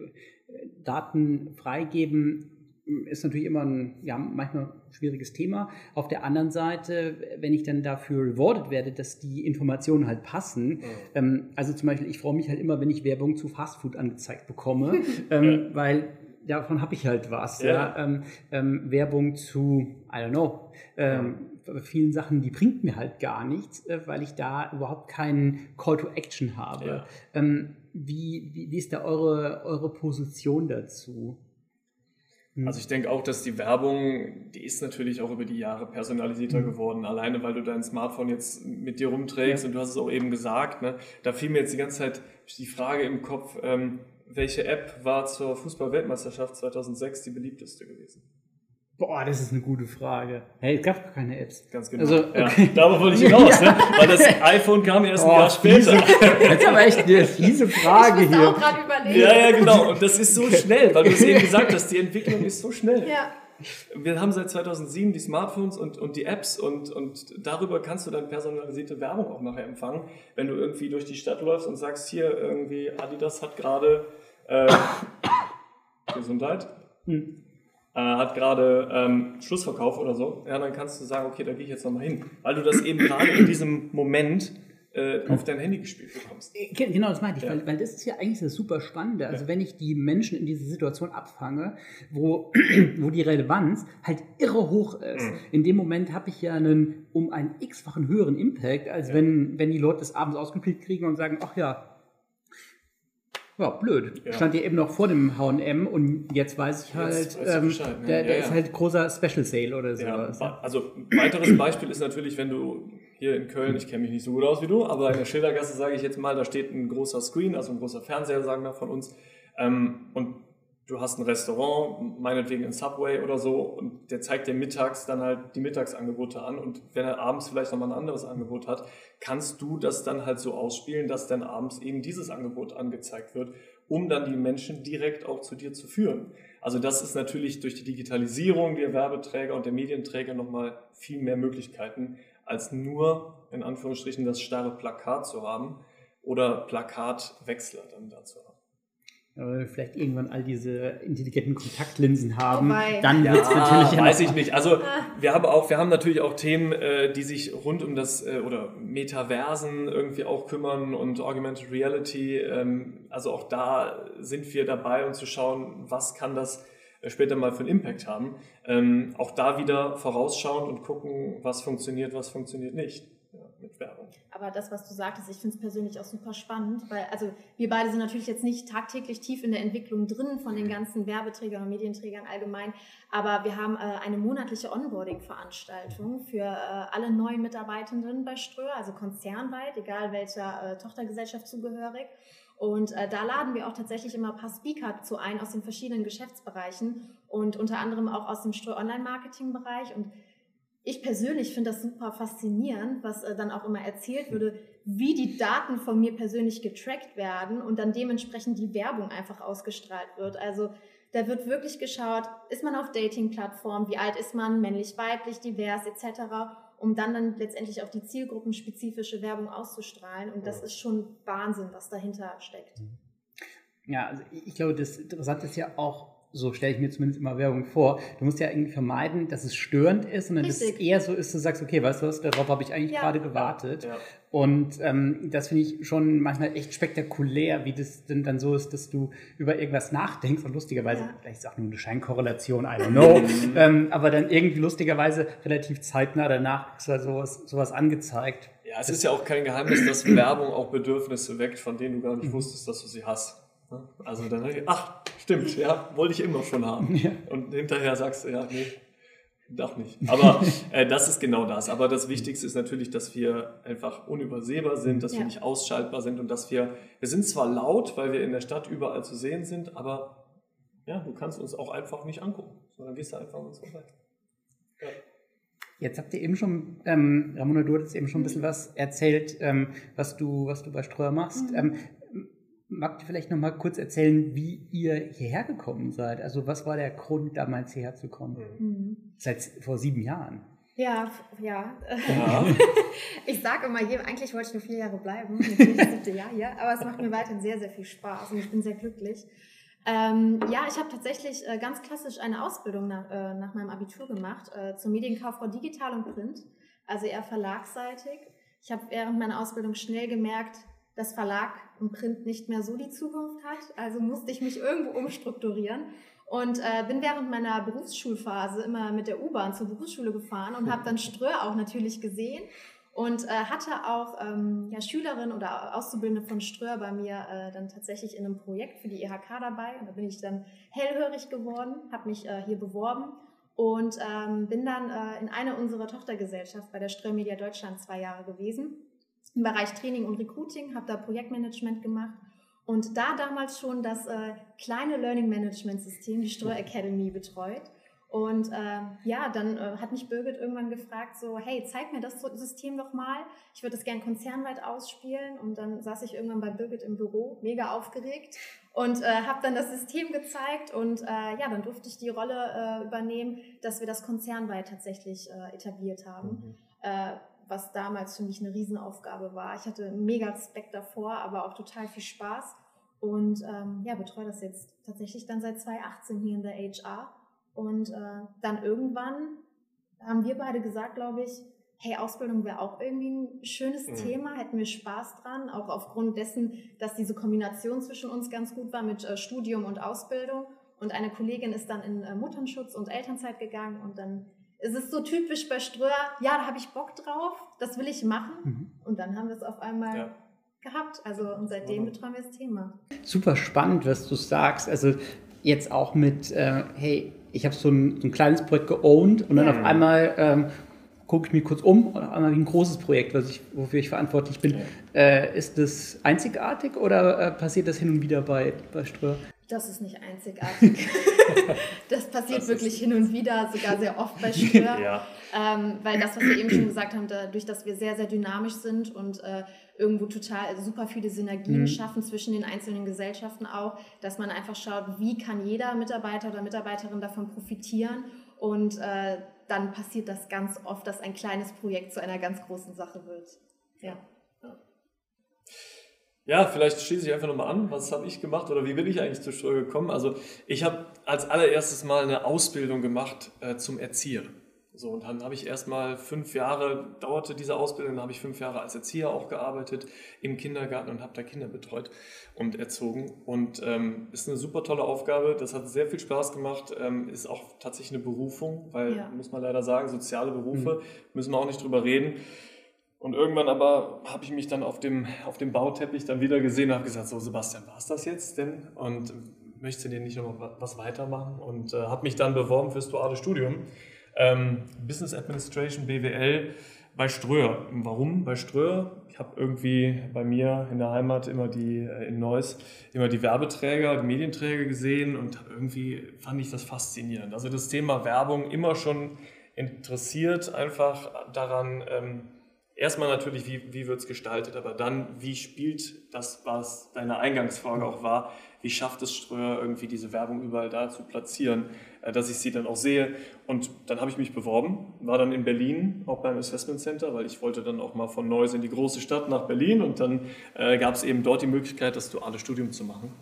Daten freigeben ist natürlich immer ein, ja, manchmal schwieriges Thema. Auf der anderen Seite, wenn ich dann dafür rewarded werde, dass die Informationen halt passen, mhm. ähm, also zum Beispiel, ich freue mich halt immer, wenn ich Werbung zu Fastfood angezeigt bekomme, ähm, weil davon habe ich halt was. Ja. ja? Ähm, ähm, Werbung zu, I don't know, ähm, vielen Sachen, die bringt mir halt gar nichts, äh, weil ich da überhaupt keinen Call to Action habe. Ja. Ähm, wie, wie, wie, ist da eure, eure Position dazu? Hm. Also ich denke auch, dass die Werbung, die ist natürlich auch über die Jahre personalisierter mhm. geworden, alleine weil du dein Smartphone jetzt mit dir rumträgst ja. und du hast es auch eben gesagt, ne? da fiel mir jetzt die ganze Zeit die Frage im Kopf, ähm, welche App war zur Fußball-Weltmeisterschaft 2006 die beliebteste gewesen? Boah, das ist eine gute Frage. Hey, es gab gar keine Apps. Ganz genau. Also, okay. ja, darauf wollte ich hinaus, ne? weil das iPhone kam erst ein oh, Jahr später. das ist aber echt eine fiese Frage ich hier. Auch überlegen. Ja, ja, genau. Und das ist so schnell, weil du es eben gesagt hast, die Entwicklung ist so schnell. Ja. Wir haben seit 2007 die Smartphones und, und die Apps und, und darüber kannst du dann personalisierte Werbung auch nachher empfangen, wenn du irgendwie durch die Stadt läufst und sagst, hier irgendwie Adidas hat gerade äh, Gesundheit. Hm äh, hat gerade ähm, Schlussverkauf oder so, ja, dann kannst du sagen, okay, da gehe ich jetzt nochmal hin. Weil du das eben gerade in diesem Moment äh, auf dein Handy gespielt bekommst. Äh, genau, das meinte ich, ja. weil, weil das ist ja eigentlich das super Spannende. Also ja. wenn ich die Menschen in diese Situation abfange, wo, wo die Relevanz halt irre hoch ist, mhm. in dem Moment habe ich ja einen um einen x-fachen höheren Impact, als ja. wenn, wenn die Leute das abends ausgespielt kriegen und sagen, ach ja, ja, blöd. Ja. Stand ja eben noch vor dem H&M und jetzt weiß ich halt, ähm, Bescheid, ne? der, der ja, ist halt großer Special Sale oder sowas. Ja, also ein weiteres Beispiel ist natürlich, wenn du hier in Köln, ich kenne mich nicht so gut aus wie du, aber in der Schildergasse sage ich jetzt mal, da steht ein großer Screen, also ein großer Fernseher, sagen wir von uns, ähm, und du hast ein Restaurant, meinetwegen ein Subway oder so, und der zeigt dir mittags dann halt die Mittagsangebote an. Und wenn er abends vielleicht nochmal ein anderes Angebot hat, kannst du das dann halt so ausspielen, dass dann abends eben dieses Angebot angezeigt wird, um dann die Menschen direkt auch zu dir zu führen. Also das ist natürlich durch die Digitalisierung der Werbeträger und der Medienträger nochmal viel mehr Möglichkeiten, als nur in Anführungsstrichen das starre Plakat zu haben oder Plakatwechsler dann dazu haben vielleicht irgendwann all diese intelligenten Kontaktlinsen haben, oh dann ja, wird es natürlich. Weiß ich nicht. Also wir haben auch, wir haben natürlich auch Themen, äh, die sich rund um das äh, oder Metaversen irgendwie auch kümmern und Augmented Reality. Ähm, also auch da sind wir dabei, um zu schauen, was kann das äh, später mal für einen Impact haben. Ähm, auch da wieder vorausschauen und gucken, was funktioniert, was funktioniert nicht mit Werbung. Aber das, was du sagtest, ich finde es persönlich auch super spannend, weil also wir beide sind natürlich jetzt nicht tagtäglich tief in der Entwicklung drin von den ganzen Werbeträgern und Medienträgern allgemein, aber wir haben äh, eine monatliche Onboarding-Veranstaltung für äh, alle neuen Mitarbeitenden bei Ströer, also konzernweit, egal welcher äh, Tochtergesellschaft zugehörig. Und äh, da laden wir auch tatsächlich immer ein paar Speaker zu ein aus den verschiedenen Geschäftsbereichen und unter anderem auch aus dem Ströer Online-Marketing-Bereich und ich persönlich finde das super faszinierend, was äh, dann auch immer erzählt würde, wie die Daten von mir persönlich getrackt werden und dann dementsprechend die Werbung einfach ausgestrahlt wird. Also da wird wirklich geschaut, ist man auf Dating-Plattformen, wie alt ist man, männlich, weiblich, divers etc., um dann dann letztendlich auch die zielgruppenspezifische Werbung auszustrahlen. Und das ist schon Wahnsinn, was dahinter steckt. Ja, also ich glaube, das Interessante ist ja auch, so stelle ich mir zumindest immer Werbung vor. Du musst ja irgendwie vermeiden, dass es störend ist, sondern dass es eher so ist, du sagst, okay, weißt du was, darauf habe ich eigentlich ja. gerade gewartet. Ja. Und ähm, das finde ich schon manchmal echt spektakulär, wie das denn dann so ist, dass du über irgendwas nachdenkst und lustigerweise, ja. vielleicht ist auch nur eine Scheinkorrelation, I don't know, ähm, aber dann irgendwie lustigerweise relativ zeitnah danach ist da sowas, sowas angezeigt. Ja, es ist ja auch kein Geheimnis, dass Werbung auch Bedürfnisse weckt, von denen du gar nicht mhm. wusstest, dass du sie hast. Also dann, ach, stimmt, ja, wollte ich immer schon haben. Ja. Und hinterher sagst du, ja, nee, doch nicht. Aber äh, das ist genau das. Aber das Wichtigste ist natürlich, dass wir einfach unübersehbar sind, dass ja. wir nicht ausschaltbar sind und dass wir, wir sind zwar laut, weil wir in der Stadt überall zu sehen sind, aber ja, du kannst uns auch einfach nicht angucken, sondern gehst da einfach an uns vorbei. Ja. Jetzt habt ihr eben schon, ähm, Ramona, du hattest eben schon ein bisschen was erzählt, ähm, was, du, was du bei Streuer machst. Mhm. Ähm, Mag ihr vielleicht noch mal kurz erzählen, wie ihr hierher gekommen seid? Also was war der Grund, damals hierher zu kommen? Mhm. Seit vor sieben Jahren. Ja, ja. ja. ich sage immer, hier, eigentlich wollte ich nur vier Jahre bleiben. Jetzt bin ich das siebte Jahr hier. Aber es macht mir weiterhin sehr, sehr viel Spaß und ich bin sehr glücklich. Ähm, ja, ich habe tatsächlich äh, ganz klassisch eine Ausbildung nach, äh, nach meinem Abitur gemacht äh, zur Medienkauffrau Digital und Print, also eher verlagsseitig. Ich habe während meiner Ausbildung schnell gemerkt, dass Verlag und Print nicht mehr so die Zukunft hat. Also musste ich mich irgendwo umstrukturieren und äh, bin während meiner Berufsschulphase immer mit der U-Bahn zur Berufsschule gefahren und habe dann Ströer auch natürlich gesehen und äh, hatte auch ähm, ja, Schülerinnen oder Auszubildende von Ströer bei mir äh, dann tatsächlich in einem Projekt für die IHK e dabei. Und da bin ich dann hellhörig geworden, habe mich äh, hier beworben und ähm, bin dann äh, in einer unserer Tochtergesellschaft bei der Ströer Media Deutschland zwei Jahre gewesen im Bereich Training und Recruiting, habe da Projektmanagement gemacht und da damals schon das äh, kleine Learning Management System, die Ströer Academy, betreut. Und äh, ja, dann äh, hat mich Birgit irgendwann gefragt, so, hey, zeig mir das System doch mal. Ich würde das gern konzernweit ausspielen. Und dann saß ich irgendwann bei Birgit im Büro, mega aufgeregt und äh, habe dann das System gezeigt. Und äh, ja, dann durfte ich die Rolle äh, übernehmen, dass wir das konzernweit tatsächlich äh, etabliert haben. Mhm. Was damals für mich eine Riesenaufgabe war. Ich hatte mega Respekt davor, aber auch total viel Spaß und ähm, ja, betreue das jetzt tatsächlich dann seit 2018 hier in der HR. Und äh, dann irgendwann haben wir beide gesagt, glaube ich, hey, Ausbildung wäre auch irgendwie ein schönes mhm. Thema, hätten wir Spaß dran, auch aufgrund dessen, dass diese Kombination zwischen uns ganz gut war mit äh, Studium und Ausbildung. Und eine Kollegin ist dann in äh, Mutterschutz und Elternzeit gegangen und dann es ist so typisch bei Ströer, ja, da habe ich Bock drauf, das will ich machen. Mhm. Und dann haben wir es auf einmal ja. gehabt. Also und seitdem mhm. betreuen wir das Thema. Super spannend, was du sagst. Also jetzt auch mit, äh, hey, ich habe so, ein, so ein kleines Projekt geowned und dann mhm. auf einmal ähm, gucke ich mich kurz um und auf einmal wie ein großes Projekt, was ich, wofür ich verantwortlich bin. Ja. Äh, ist das einzigartig oder äh, passiert das hin und wieder bei, bei Ströer? Das ist nicht einzigartig. das passiert das wirklich hin und wieder, sogar sehr oft bei Stör. ja. ähm, weil das, was wir eben schon gesagt haben, dadurch, dass wir sehr, sehr dynamisch sind und äh, irgendwo total super viele Synergien mhm. schaffen zwischen den einzelnen Gesellschaften auch, dass man einfach schaut, wie kann jeder Mitarbeiter oder Mitarbeiterin davon profitieren und äh, dann passiert das ganz oft, dass ein kleines Projekt zu einer ganz großen Sache wird. Ja. Ja, vielleicht schließe ich einfach nochmal an. Was habe ich gemacht oder wie bin ich eigentlich zur Steuer gekommen? Also ich habe als allererstes mal eine Ausbildung gemacht äh, zum Erzieher. So, und dann habe ich erstmal fünf Jahre, dauerte diese Ausbildung, dann habe ich fünf Jahre als Erzieher auch gearbeitet im Kindergarten und habe da Kinder betreut und erzogen. Und ähm, ist eine super tolle Aufgabe, das hat sehr viel Spaß gemacht, ähm, ist auch tatsächlich eine Berufung, weil, ja. muss man leider sagen, soziale Berufe, mhm. müssen wir auch nicht drüber reden. Und irgendwann aber habe ich mich dann auf dem, auf dem Bauteppich dann wieder gesehen und habe gesagt, so Sebastian, war es das jetzt denn? Und möchtest du dir nicht noch was weitermachen? Und äh, habe mich dann beworben fürs duale Studium. Ähm, Business Administration, BWL bei Ströer. Warum bei Ströer? Ich habe irgendwie bei mir in der Heimat immer die, äh, in Neuss, immer die Werbeträger, die Medienträger gesehen und irgendwie fand ich das faszinierend. Also das Thema Werbung immer schon interessiert einfach daran, ähm, erstmal natürlich, wie, wie wird es gestaltet, aber dann, wie spielt das, was deine Eingangsfrage auch war, wie schafft es Ströer irgendwie diese Werbung überall da zu platzieren, äh, dass ich sie dann auch sehe. Und dann habe ich mich beworben, war dann in Berlin, auch beim Assessment Center, weil ich wollte dann auch mal von Neuss in die große Stadt nach Berlin und dann äh, gab es eben dort die Möglichkeit, das duale Studium zu machen.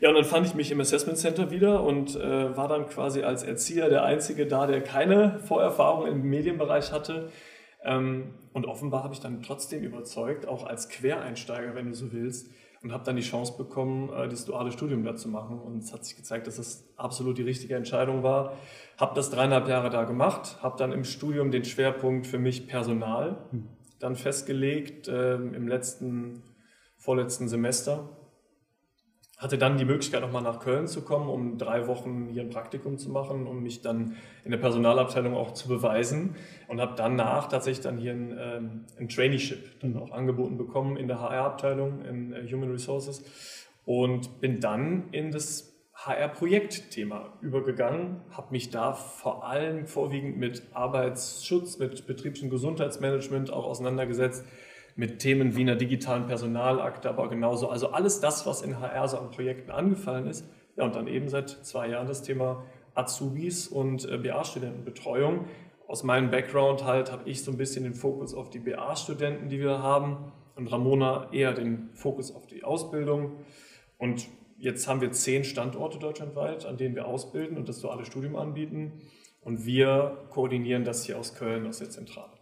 Ja, und dann fand ich mich im Assessment Center wieder und äh, war dann quasi als Erzieher der Einzige da, der keine Vorerfahrung im Medienbereich hatte. Ähm, und offenbar habe ich dann trotzdem überzeugt, auch als Quereinsteiger, wenn du so willst, und habe dann die Chance bekommen, äh, das duale Studium da zu machen. Und es hat sich gezeigt, dass das absolut die richtige Entscheidung war. Habe das dreieinhalb Jahre da gemacht, habe dann im Studium den Schwerpunkt für mich Personal dann festgelegt äh, im letzten, vorletzten Semester hatte dann die Möglichkeit, nochmal nach Köln zu kommen, um drei Wochen hier ein Praktikum zu machen, um mich dann in der Personalabteilung auch zu beweisen. Und habe danach tatsächlich dann hier ein, ähm, ein Traineeship dann auch angeboten bekommen in der HR-Abteilung, in äh, Human Resources. Und bin dann in das HR-Projektthema übergegangen, habe mich da vor allem vorwiegend mit Arbeitsschutz, mit betrieblichem Gesundheitsmanagement auch auseinandergesetzt, mit Themen wie einer digitalen Personalakte, aber genauso, also alles das, was in HR so an Projekten angefallen ist. Ja, und dann eben seit zwei Jahren das Thema Azubis und äh, BA-Studentenbetreuung. Aus meinem Background halt habe ich so ein bisschen den Fokus auf die BA-Studenten, die wir haben, und Ramona eher den Fokus auf die Ausbildung. Und jetzt haben wir zehn Standorte deutschlandweit, an denen wir ausbilden und das duale Studium anbieten. Und wir koordinieren das hier aus Köln, aus der Zentrale.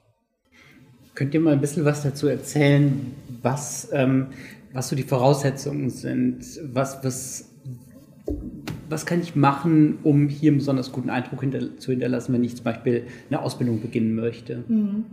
Könnt ihr mal ein bisschen was dazu erzählen, was, ähm, was so die Voraussetzungen sind? Was, was, was kann ich machen, um hier einen besonders guten Eindruck hinter, zu hinterlassen, wenn ich zum Beispiel eine Ausbildung beginnen möchte? Mhm.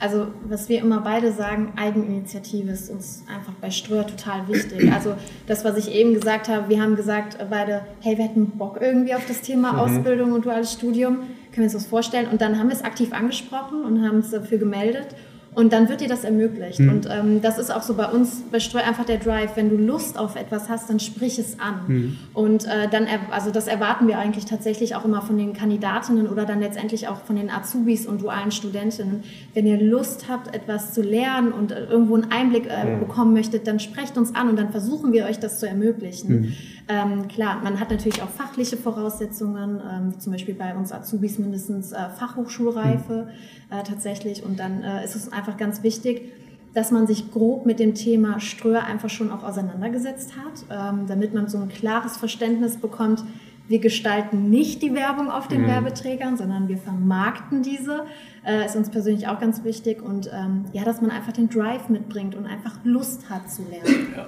Also was wir immer beide sagen, Eigeninitiative ist uns einfach bei Ströer total wichtig. Also das, was ich eben gesagt habe, wir haben gesagt beide, hey, wir hätten Bock irgendwie auf das Thema mhm. Ausbildung und duales Studium, können wir uns das vorstellen? Und dann haben wir es aktiv angesprochen und haben uns dafür gemeldet. Und dann wird dir das ermöglicht. Mhm. Und ähm, das ist auch so bei uns bei Streu einfach der Drive. Wenn du Lust auf etwas hast, dann sprich es an. Mhm. Und äh, dann, also das erwarten wir eigentlich tatsächlich auch immer von den Kandidatinnen oder dann letztendlich auch von den Azubis und dualen Studentinnen. Wenn ihr Lust habt, etwas zu lernen und äh, irgendwo einen Einblick äh, mhm. bekommen möchtet, dann sprecht uns an und dann versuchen wir euch das zu ermöglichen. Ähm, klar, man hat natürlich auch fachliche Voraussetzungen, ähm, wie zum Beispiel bei uns Azubis mindestens äh, Fachhochschulreife mhm. äh, tatsächlich. Und dann äh, ist es einfach ganz wichtig, dass man sich grob mit dem Thema Ströer einfach schon auch auseinandergesetzt hat, ähm, damit man so ein klares Verständnis bekommt, wir gestalten nicht die Werbung auf den mhm. Werbeträgern, sondern wir vermarkten diese. Äh, ist uns persönlich auch ganz wichtig. Und ähm, ja, dass man einfach den Drive mitbringt und einfach Lust hat zu lernen. Ja.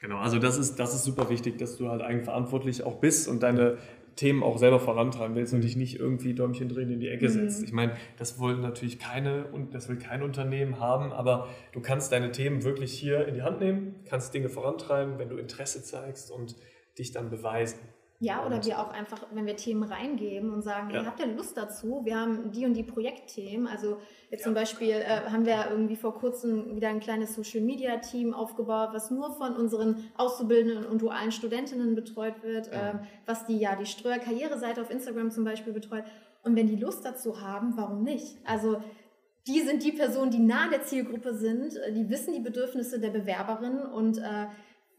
Genau, also das ist, das ist super wichtig, dass du halt eigenverantwortlich auch bist und deine Themen auch selber vorantreiben willst und dich nicht irgendwie Däumchen drehen in die Ecke mhm. setzt. Ich meine, das wollen natürlich keine und das will kein Unternehmen haben, aber du kannst deine Themen wirklich hier in die Hand nehmen, kannst Dinge vorantreiben, wenn du Interesse zeigst und dich dann beweisen. Ja, oder wir auch einfach, wenn wir Themen reingeben und sagen, ja. hey, habt ihr Lust dazu? Wir haben die und die Projektthemen. Also jetzt ja. zum Beispiel äh, haben wir irgendwie vor kurzem wieder ein kleines Social Media Team aufgebaut, was nur von unseren Auszubildenden und dualen Studentinnen betreut wird, ja. äh, was die ja die Ströer Karriereseite auf Instagram zum Beispiel betreut. Und wenn die Lust dazu haben, warum nicht? Also die sind die Personen, die nah der Zielgruppe sind, äh, die wissen die Bedürfnisse der Bewerberin und äh,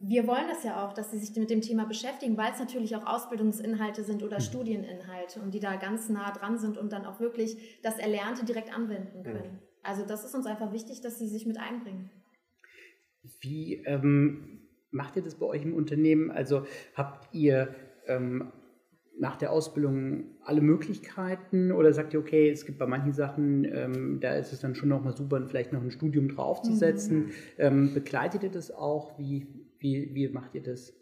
wir wollen das ja auch, dass sie sich mit dem Thema beschäftigen, weil es natürlich auch Ausbildungsinhalte sind oder mhm. Studieninhalte und die da ganz nah dran sind und dann auch wirklich das Erlernte direkt anwenden können. Mhm. Also das ist uns einfach wichtig, dass sie sich mit einbringen. Wie ähm, macht ihr das bei euch im Unternehmen? Also habt ihr ähm, nach der Ausbildung alle Möglichkeiten oder sagt ihr, okay, es gibt bei manchen Sachen, ähm, da ist es dann schon nochmal super, vielleicht noch ein Studium draufzusetzen. Mhm. Ähm, begleitet ihr das auch? Wie, wie, wie macht ihr das?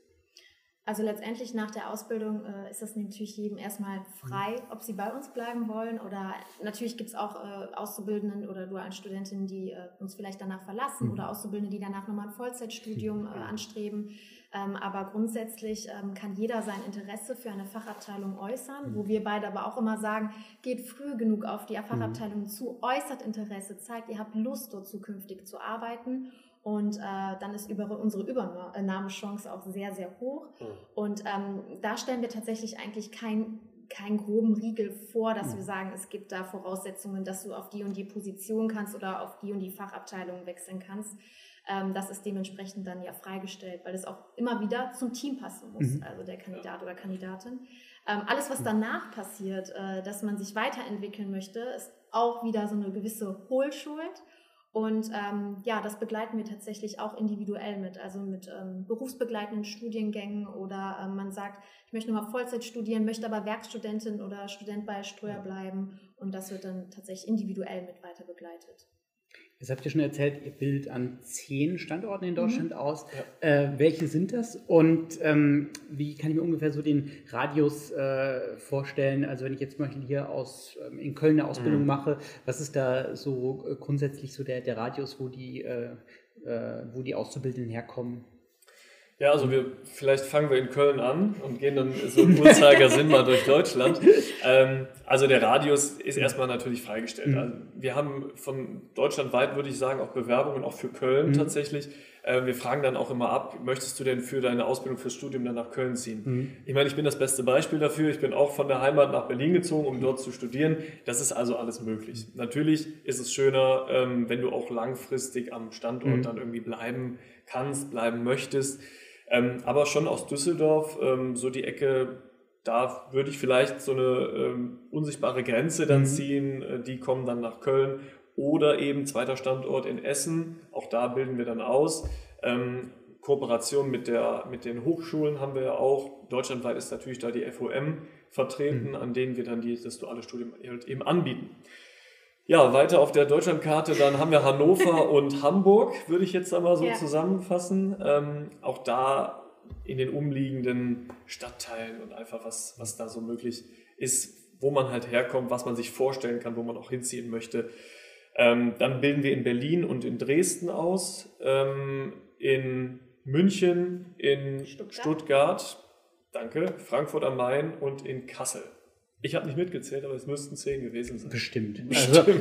Also letztendlich nach der Ausbildung äh, ist das natürlich jedem erstmal frei, mhm. ob sie bei uns bleiben wollen oder natürlich gibt es auch äh, Auszubildenden oder dualen Studentinnen, die äh, uns vielleicht danach verlassen mhm. oder Auszubildende, die danach nochmal ein Vollzeitstudium äh, anstreben. Ähm, aber grundsätzlich ähm, kann jeder sein Interesse für eine Fachabteilung äußern, mhm. wo wir beide aber auch immer sagen, geht früh genug auf die Fachabteilung mhm. zu, äußert Interesse, zeigt, ihr habt Lust dort zukünftig zu arbeiten und äh, dann ist über, unsere Übernahmechance auch sehr, sehr hoch. Mhm. Und ähm, da stellen wir tatsächlich eigentlich kein keinen groben Riegel vor, dass wir mhm. sagen, es gibt da Voraussetzungen, dass du auf die und die Position kannst oder auf die und die Fachabteilung wechseln kannst. Ähm, das ist dementsprechend dann ja freigestellt, weil es auch immer wieder zum Team passen muss, mhm. also der Kandidat oder Kandidatin. Ähm, alles, was danach passiert, äh, dass man sich weiterentwickeln möchte, ist auch wieder so eine gewisse Hohlschuld. Und ähm, ja, das begleiten wir tatsächlich auch individuell mit, also mit ähm, berufsbegleitenden Studiengängen oder ähm, man sagt, ich möchte nochmal Vollzeit studieren, möchte aber Werkstudentin oder Student bei Ströer bleiben und das wird dann tatsächlich individuell mit weiter begleitet. Jetzt habt ihr schon erzählt, ihr bildet an zehn Standorten in Deutschland mhm. aus. Ja. Äh, welche sind das und ähm, wie kann ich mir ungefähr so den Radius äh, vorstellen? Also wenn ich jetzt zum Beispiel hier aus, ähm, in Köln eine Ausbildung mhm. mache, was ist da so äh, grundsätzlich so der, der Radius, wo die, äh, äh, wo die Auszubildenden herkommen? Ja, also wir, vielleicht fangen wir in Köln an und gehen dann so im Uhrzeigersinn mal durch Deutschland. Ähm, also der Radius ist erstmal natürlich freigestellt. Mhm. Also wir haben von deutschlandweit, würde ich sagen, auch Bewerbungen, auch für Köln mhm. tatsächlich. Äh, wir fragen dann auch immer ab, möchtest du denn für deine Ausbildung fürs Studium dann nach Köln ziehen? Mhm. Ich meine, ich bin das beste Beispiel dafür. Ich bin auch von der Heimat nach Berlin gezogen, um dort zu studieren. Das ist also alles möglich. Natürlich ist es schöner, ähm, wenn du auch langfristig am Standort mhm. dann irgendwie bleiben kannst, bleiben möchtest. Ähm, aber schon aus Düsseldorf, ähm, so die Ecke, da würde ich vielleicht so eine ähm, unsichtbare Grenze dann mhm. ziehen. Äh, die kommen dann nach Köln oder eben zweiter Standort in Essen. Auch da bilden wir dann aus. Ähm, Kooperation mit, der, mit den Hochschulen haben wir ja auch. Deutschlandweit ist natürlich da die FOM vertreten, mhm. an denen wir dann die, das duale Studium eben anbieten. Ja, weiter auf der Deutschlandkarte, dann haben wir Hannover und Hamburg, würde ich jetzt einmal so ja. zusammenfassen. Ähm, auch da in den umliegenden Stadtteilen und einfach was, was da so möglich ist, wo man halt herkommt, was man sich vorstellen kann, wo man auch hinziehen möchte. Ähm, dann bilden wir in Berlin und in Dresden aus, ähm, in München, in Stuttgart. Stuttgart, danke, Frankfurt am Main und in Kassel. Ich habe nicht mitgezählt, aber es müssten zehn gewesen sein. Bestimmt. Bestimmt. Also,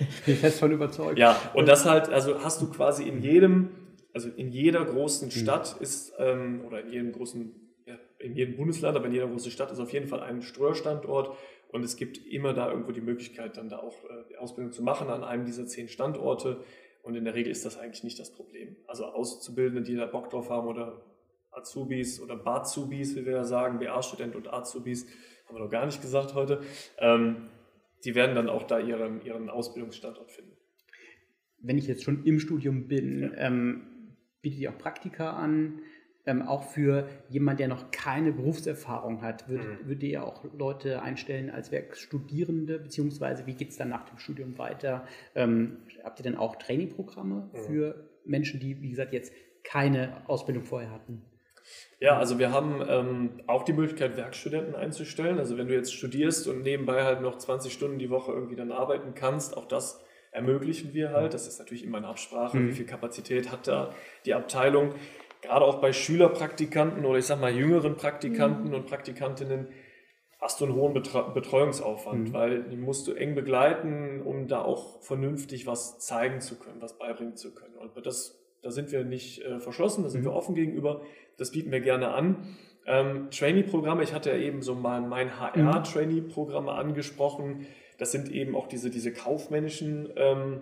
ich bin fest von überzeugt. Ja, und das halt, also hast du quasi in jedem, also in jeder großen hm. Stadt ist, ähm, oder in jedem großen, ja, in jedem Bundesland, aber in jeder großen Stadt ist auf jeden Fall ein Streuerstandort und es gibt immer da irgendwo die Möglichkeit, dann da auch äh, die Ausbildung zu machen an einem dieser zehn Standorte. Und in der Regel ist das eigentlich nicht das Problem. Also Auszubildende, die da Bock drauf haben oder Azubis oder Bazubis, wie wir ja sagen, BA-Student und Azubis, haben wir noch gar nicht gesagt heute, ähm, die werden dann auch da ihren, ihren Ausbildungsstandort finden. Wenn ich jetzt schon im Studium bin, ja. ähm, bietet ihr auch Praktika an? Ähm, auch für jemanden, der noch keine Berufserfahrung hat, würdet, mhm. würdet ihr auch Leute einstellen als Werkstudierende, beziehungsweise wie geht es dann nach dem Studium weiter? Ähm, habt ihr denn auch Trainingprogramme mhm. für Menschen, die, wie gesagt, jetzt keine Ausbildung vorher hatten? Ja, also wir haben ähm, auch die Möglichkeit, Werkstudenten einzustellen. Also wenn du jetzt studierst und nebenbei halt noch 20 Stunden die Woche irgendwie dann arbeiten kannst, auch das ermöglichen wir halt. Das ist natürlich immer eine Absprache, mhm. wie viel Kapazität hat da die Abteilung. Gerade auch bei Schülerpraktikanten oder ich sag mal jüngeren Praktikanten mhm. und Praktikantinnen hast du einen hohen Betreuungsaufwand, mhm. weil die musst du eng begleiten, um da auch vernünftig was zeigen zu können, was beibringen zu können. Und das, da sind wir nicht äh, verschlossen, da sind mhm. wir offen gegenüber das bieten wir gerne an. Ähm, Trainee-Programme, ich hatte ja eben so mal mein HR-Trainee-Programme angesprochen. Das sind eben auch diese, diese kaufmännischen ähm,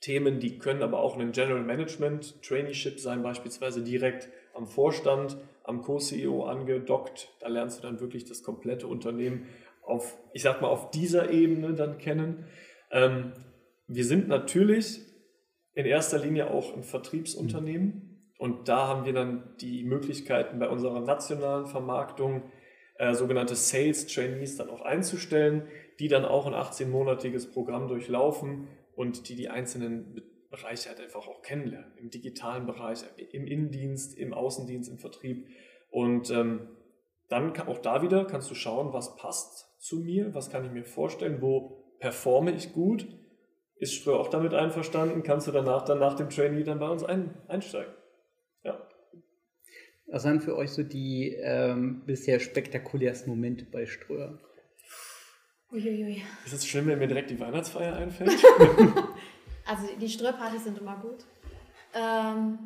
Themen, die können aber auch ein General Management Traineeship sein, beispielsweise direkt am Vorstand, am Co-CEO angedockt. Da lernst du dann wirklich das komplette Unternehmen auf, ich sag mal, auf dieser Ebene dann kennen. Ähm, wir sind natürlich in erster Linie auch ein Vertriebsunternehmen. Und da haben wir dann die Möglichkeiten bei unserer nationalen Vermarktung äh, sogenannte Sales Trainees dann auch einzustellen, die dann auch ein 18-monatiges Programm durchlaufen und die die einzelnen Bereiche halt einfach auch kennenlernen. Im digitalen Bereich, im Innendienst, im Außendienst, im Vertrieb. Und ähm, dann kann, auch da wieder kannst du schauen, was passt zu mir, was kann ich mir vorstellen, wo performe ich gut. Ist Strö auch damit einverstanden? Kannst du danach dann nach dem Trainee dann bei uns ein, einsteigen? Ja. Was waren für euch so die ähm, bisher spektakulärsten Momente bei Ströer? Uiuiui. Ist es schlimm, wenn mir direkt die Weihnachtsfeier einfällt? also die Ströhrpartys sind immer gut. Ähm,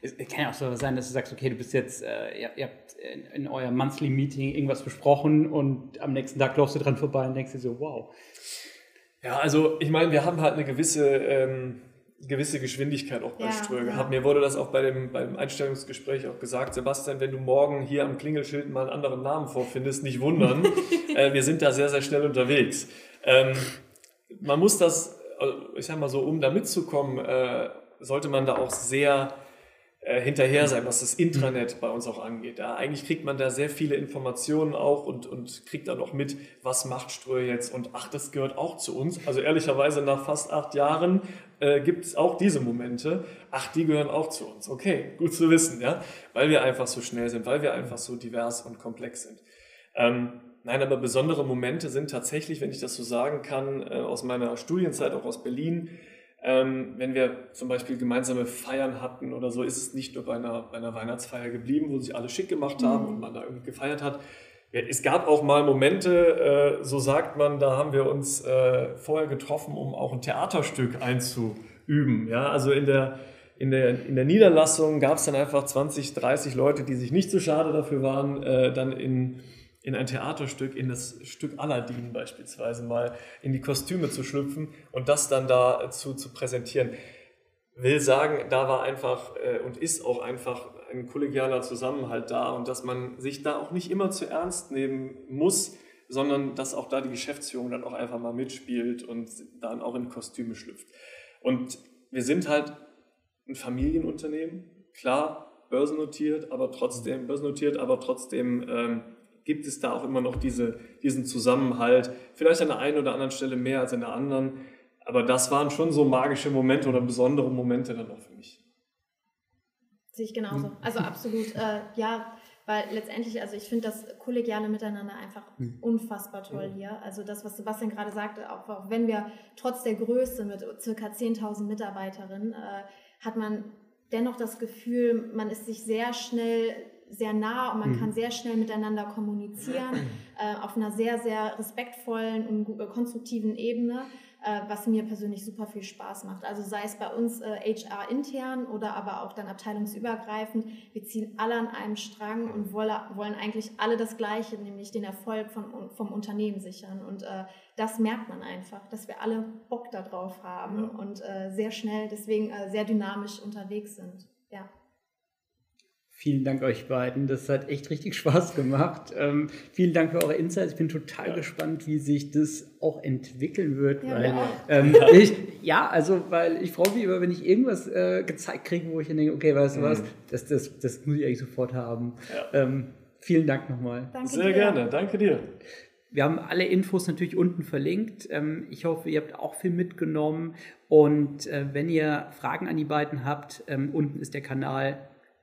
es kann ja auch so sein, dass du sagst, okay, du bist jetzt, äh, ihr, ihr, habt in, in eurem Monthly Meeting irgendwas besprochen und am nächsten Tag läufst du dran vorbei und denkst dir so, wow. Ja, also ich meine, wir haben halt eine gewisse, ähm, gewisse Geschwindigkeit auch bei ja, Ströer gehabt. Ja. Mir wurde das auch bei dem, beim Einstellungsgespräch auch gesagt, Sebastian, wenn du morgen hier am Klingelschild mal einen anderen Namen vorfindest, nicht wundern. äh, wir sind da sehr, sehr schnell unterwegs. Ähm, man muss das, ich sag mal so, um da mitzukommen, äh, sollte man da auch sehr äh, hinterher sein, was das Intranet bei uns auch angeht. Ja, eigentlich kriegt man da sehr viele Informationen auch und, und kriegt dann auch mit, was macht Ströer jetzt und ach, das gehört auch zu uns. Also ehrlicherweise nach fast acht Jahren äh, gibt es auch diese Momente. Ach, die gehören auch zu uns. Okay, gut zu wissen, ja, weil wir einfach so schnell sind, weil wir einfach so divers und komplex sind. Ähm, nein, aber besondere Momente sind tatsächlich, wenn ich das so sagen kann, äh, aus meiner Studienzeit, auch aus Berlin, ähm, wenn wir zum Beispiel gemeinsame Feiern hatten oder so, ist es nicht nur bei einer, bei einer Weihnachtsfeier geblieben, wo sich alle schick gemacht haben mhm. und man da irgendwie gefeiert hat. Es gab auch mal Momente, äh, so sagt man, da haben wir uns äh, vorher getroffen, um auch ein Theaterstück einzuüben. Ja, also in der, in der, in der Niederlassung gab es dann einfach 20, 30 Leute, die sich nicht so schade dafür waren, äh, dann in in ein Theaterstück, in das Stück Aladdin beispielsweise mal in die Kostüme zu schlüpfen und das dann dazu zu präsentieren. Will sagen, da war einfach äh, und ist auch einfach ein kollegialer Zusammenhalt da und dass man sich da auch nicht immer zu ernst nehmen muss, sondern dass auch da die Geschäftsführung dann auch einfach mal mitspielt und dann auch in Kostüme schlüpft. Und wir sind halt ein Familienunternehmen, klar börsennotiert, aber trotzdem börsennotiert, aber trotzdem ähm, gibt es da auch immer noch diese, diesen Zusammenhalt. Vielleicht an der einen oder anderen Stelle mehr als an der anderen. Aber das waren schon so magische Momente oder besondere Momente dann auch für mich. Sehe ich genauso. Hm. Also absolut, äh, ja, weil letztendlich, also ich finde das kollegiale Miteinander einfach hm. unfassbar toll hier. Also das, was Sebastian gerade sagte, auch, auch wenn wir trotz der Größe mit ca. 10.000 Mitarbeiterinnen, äh, hat man dennoch das Gefühl, man ist sich sehr schnell sehr nah und man mhm. kann sehr schnell miteinander kommunizieren äh, auf einer sehr, sehr respektvollen und konstruktiven Ebene, äh, was mir persönlich super viel Spaß macht. Also sei es bei uns äh, HR intern oder aber auch dann abteilungsübergreifend, wir ziehen alle an einem Strang und wolle, wollen eigentlich alle das Gleiche, nämlich den Erfolg von, vom Unternehmen sichern. Und äh, das merkt man einfach, dass wir alle Bock darauf haben ja. und äh, sehr schnell, deswegen äh, sehr dynamisch unterwegs sind. Ja. Vielen Dank euch beiden. Das hat echt richtig Spaß gemacht. Ähm, vielen Dank für eure Insights. Ich bin total ja. gespannt, wie sich das auch entwickeln wird. Ja, weil, ähm, ich, ja also, weil ich freue mich immer, wenn ich irgendwas äh, gezeigt kriege, wo ich dann denke, okay, weißt du mhm. was, das, das, das muss ich eigentlich sofort haben. Ja. Ähm, vielen Dank nochmal. Danke Sehr dir. gerne. Danke dir. Wir haben alle Infos natürlich unten verlinkt. Ähm, ich hoffe, ihr habt auch viel mitgenommen. Und äh, wenn ihr Fragen an die beiden habt, ähm, unten ist der Kanal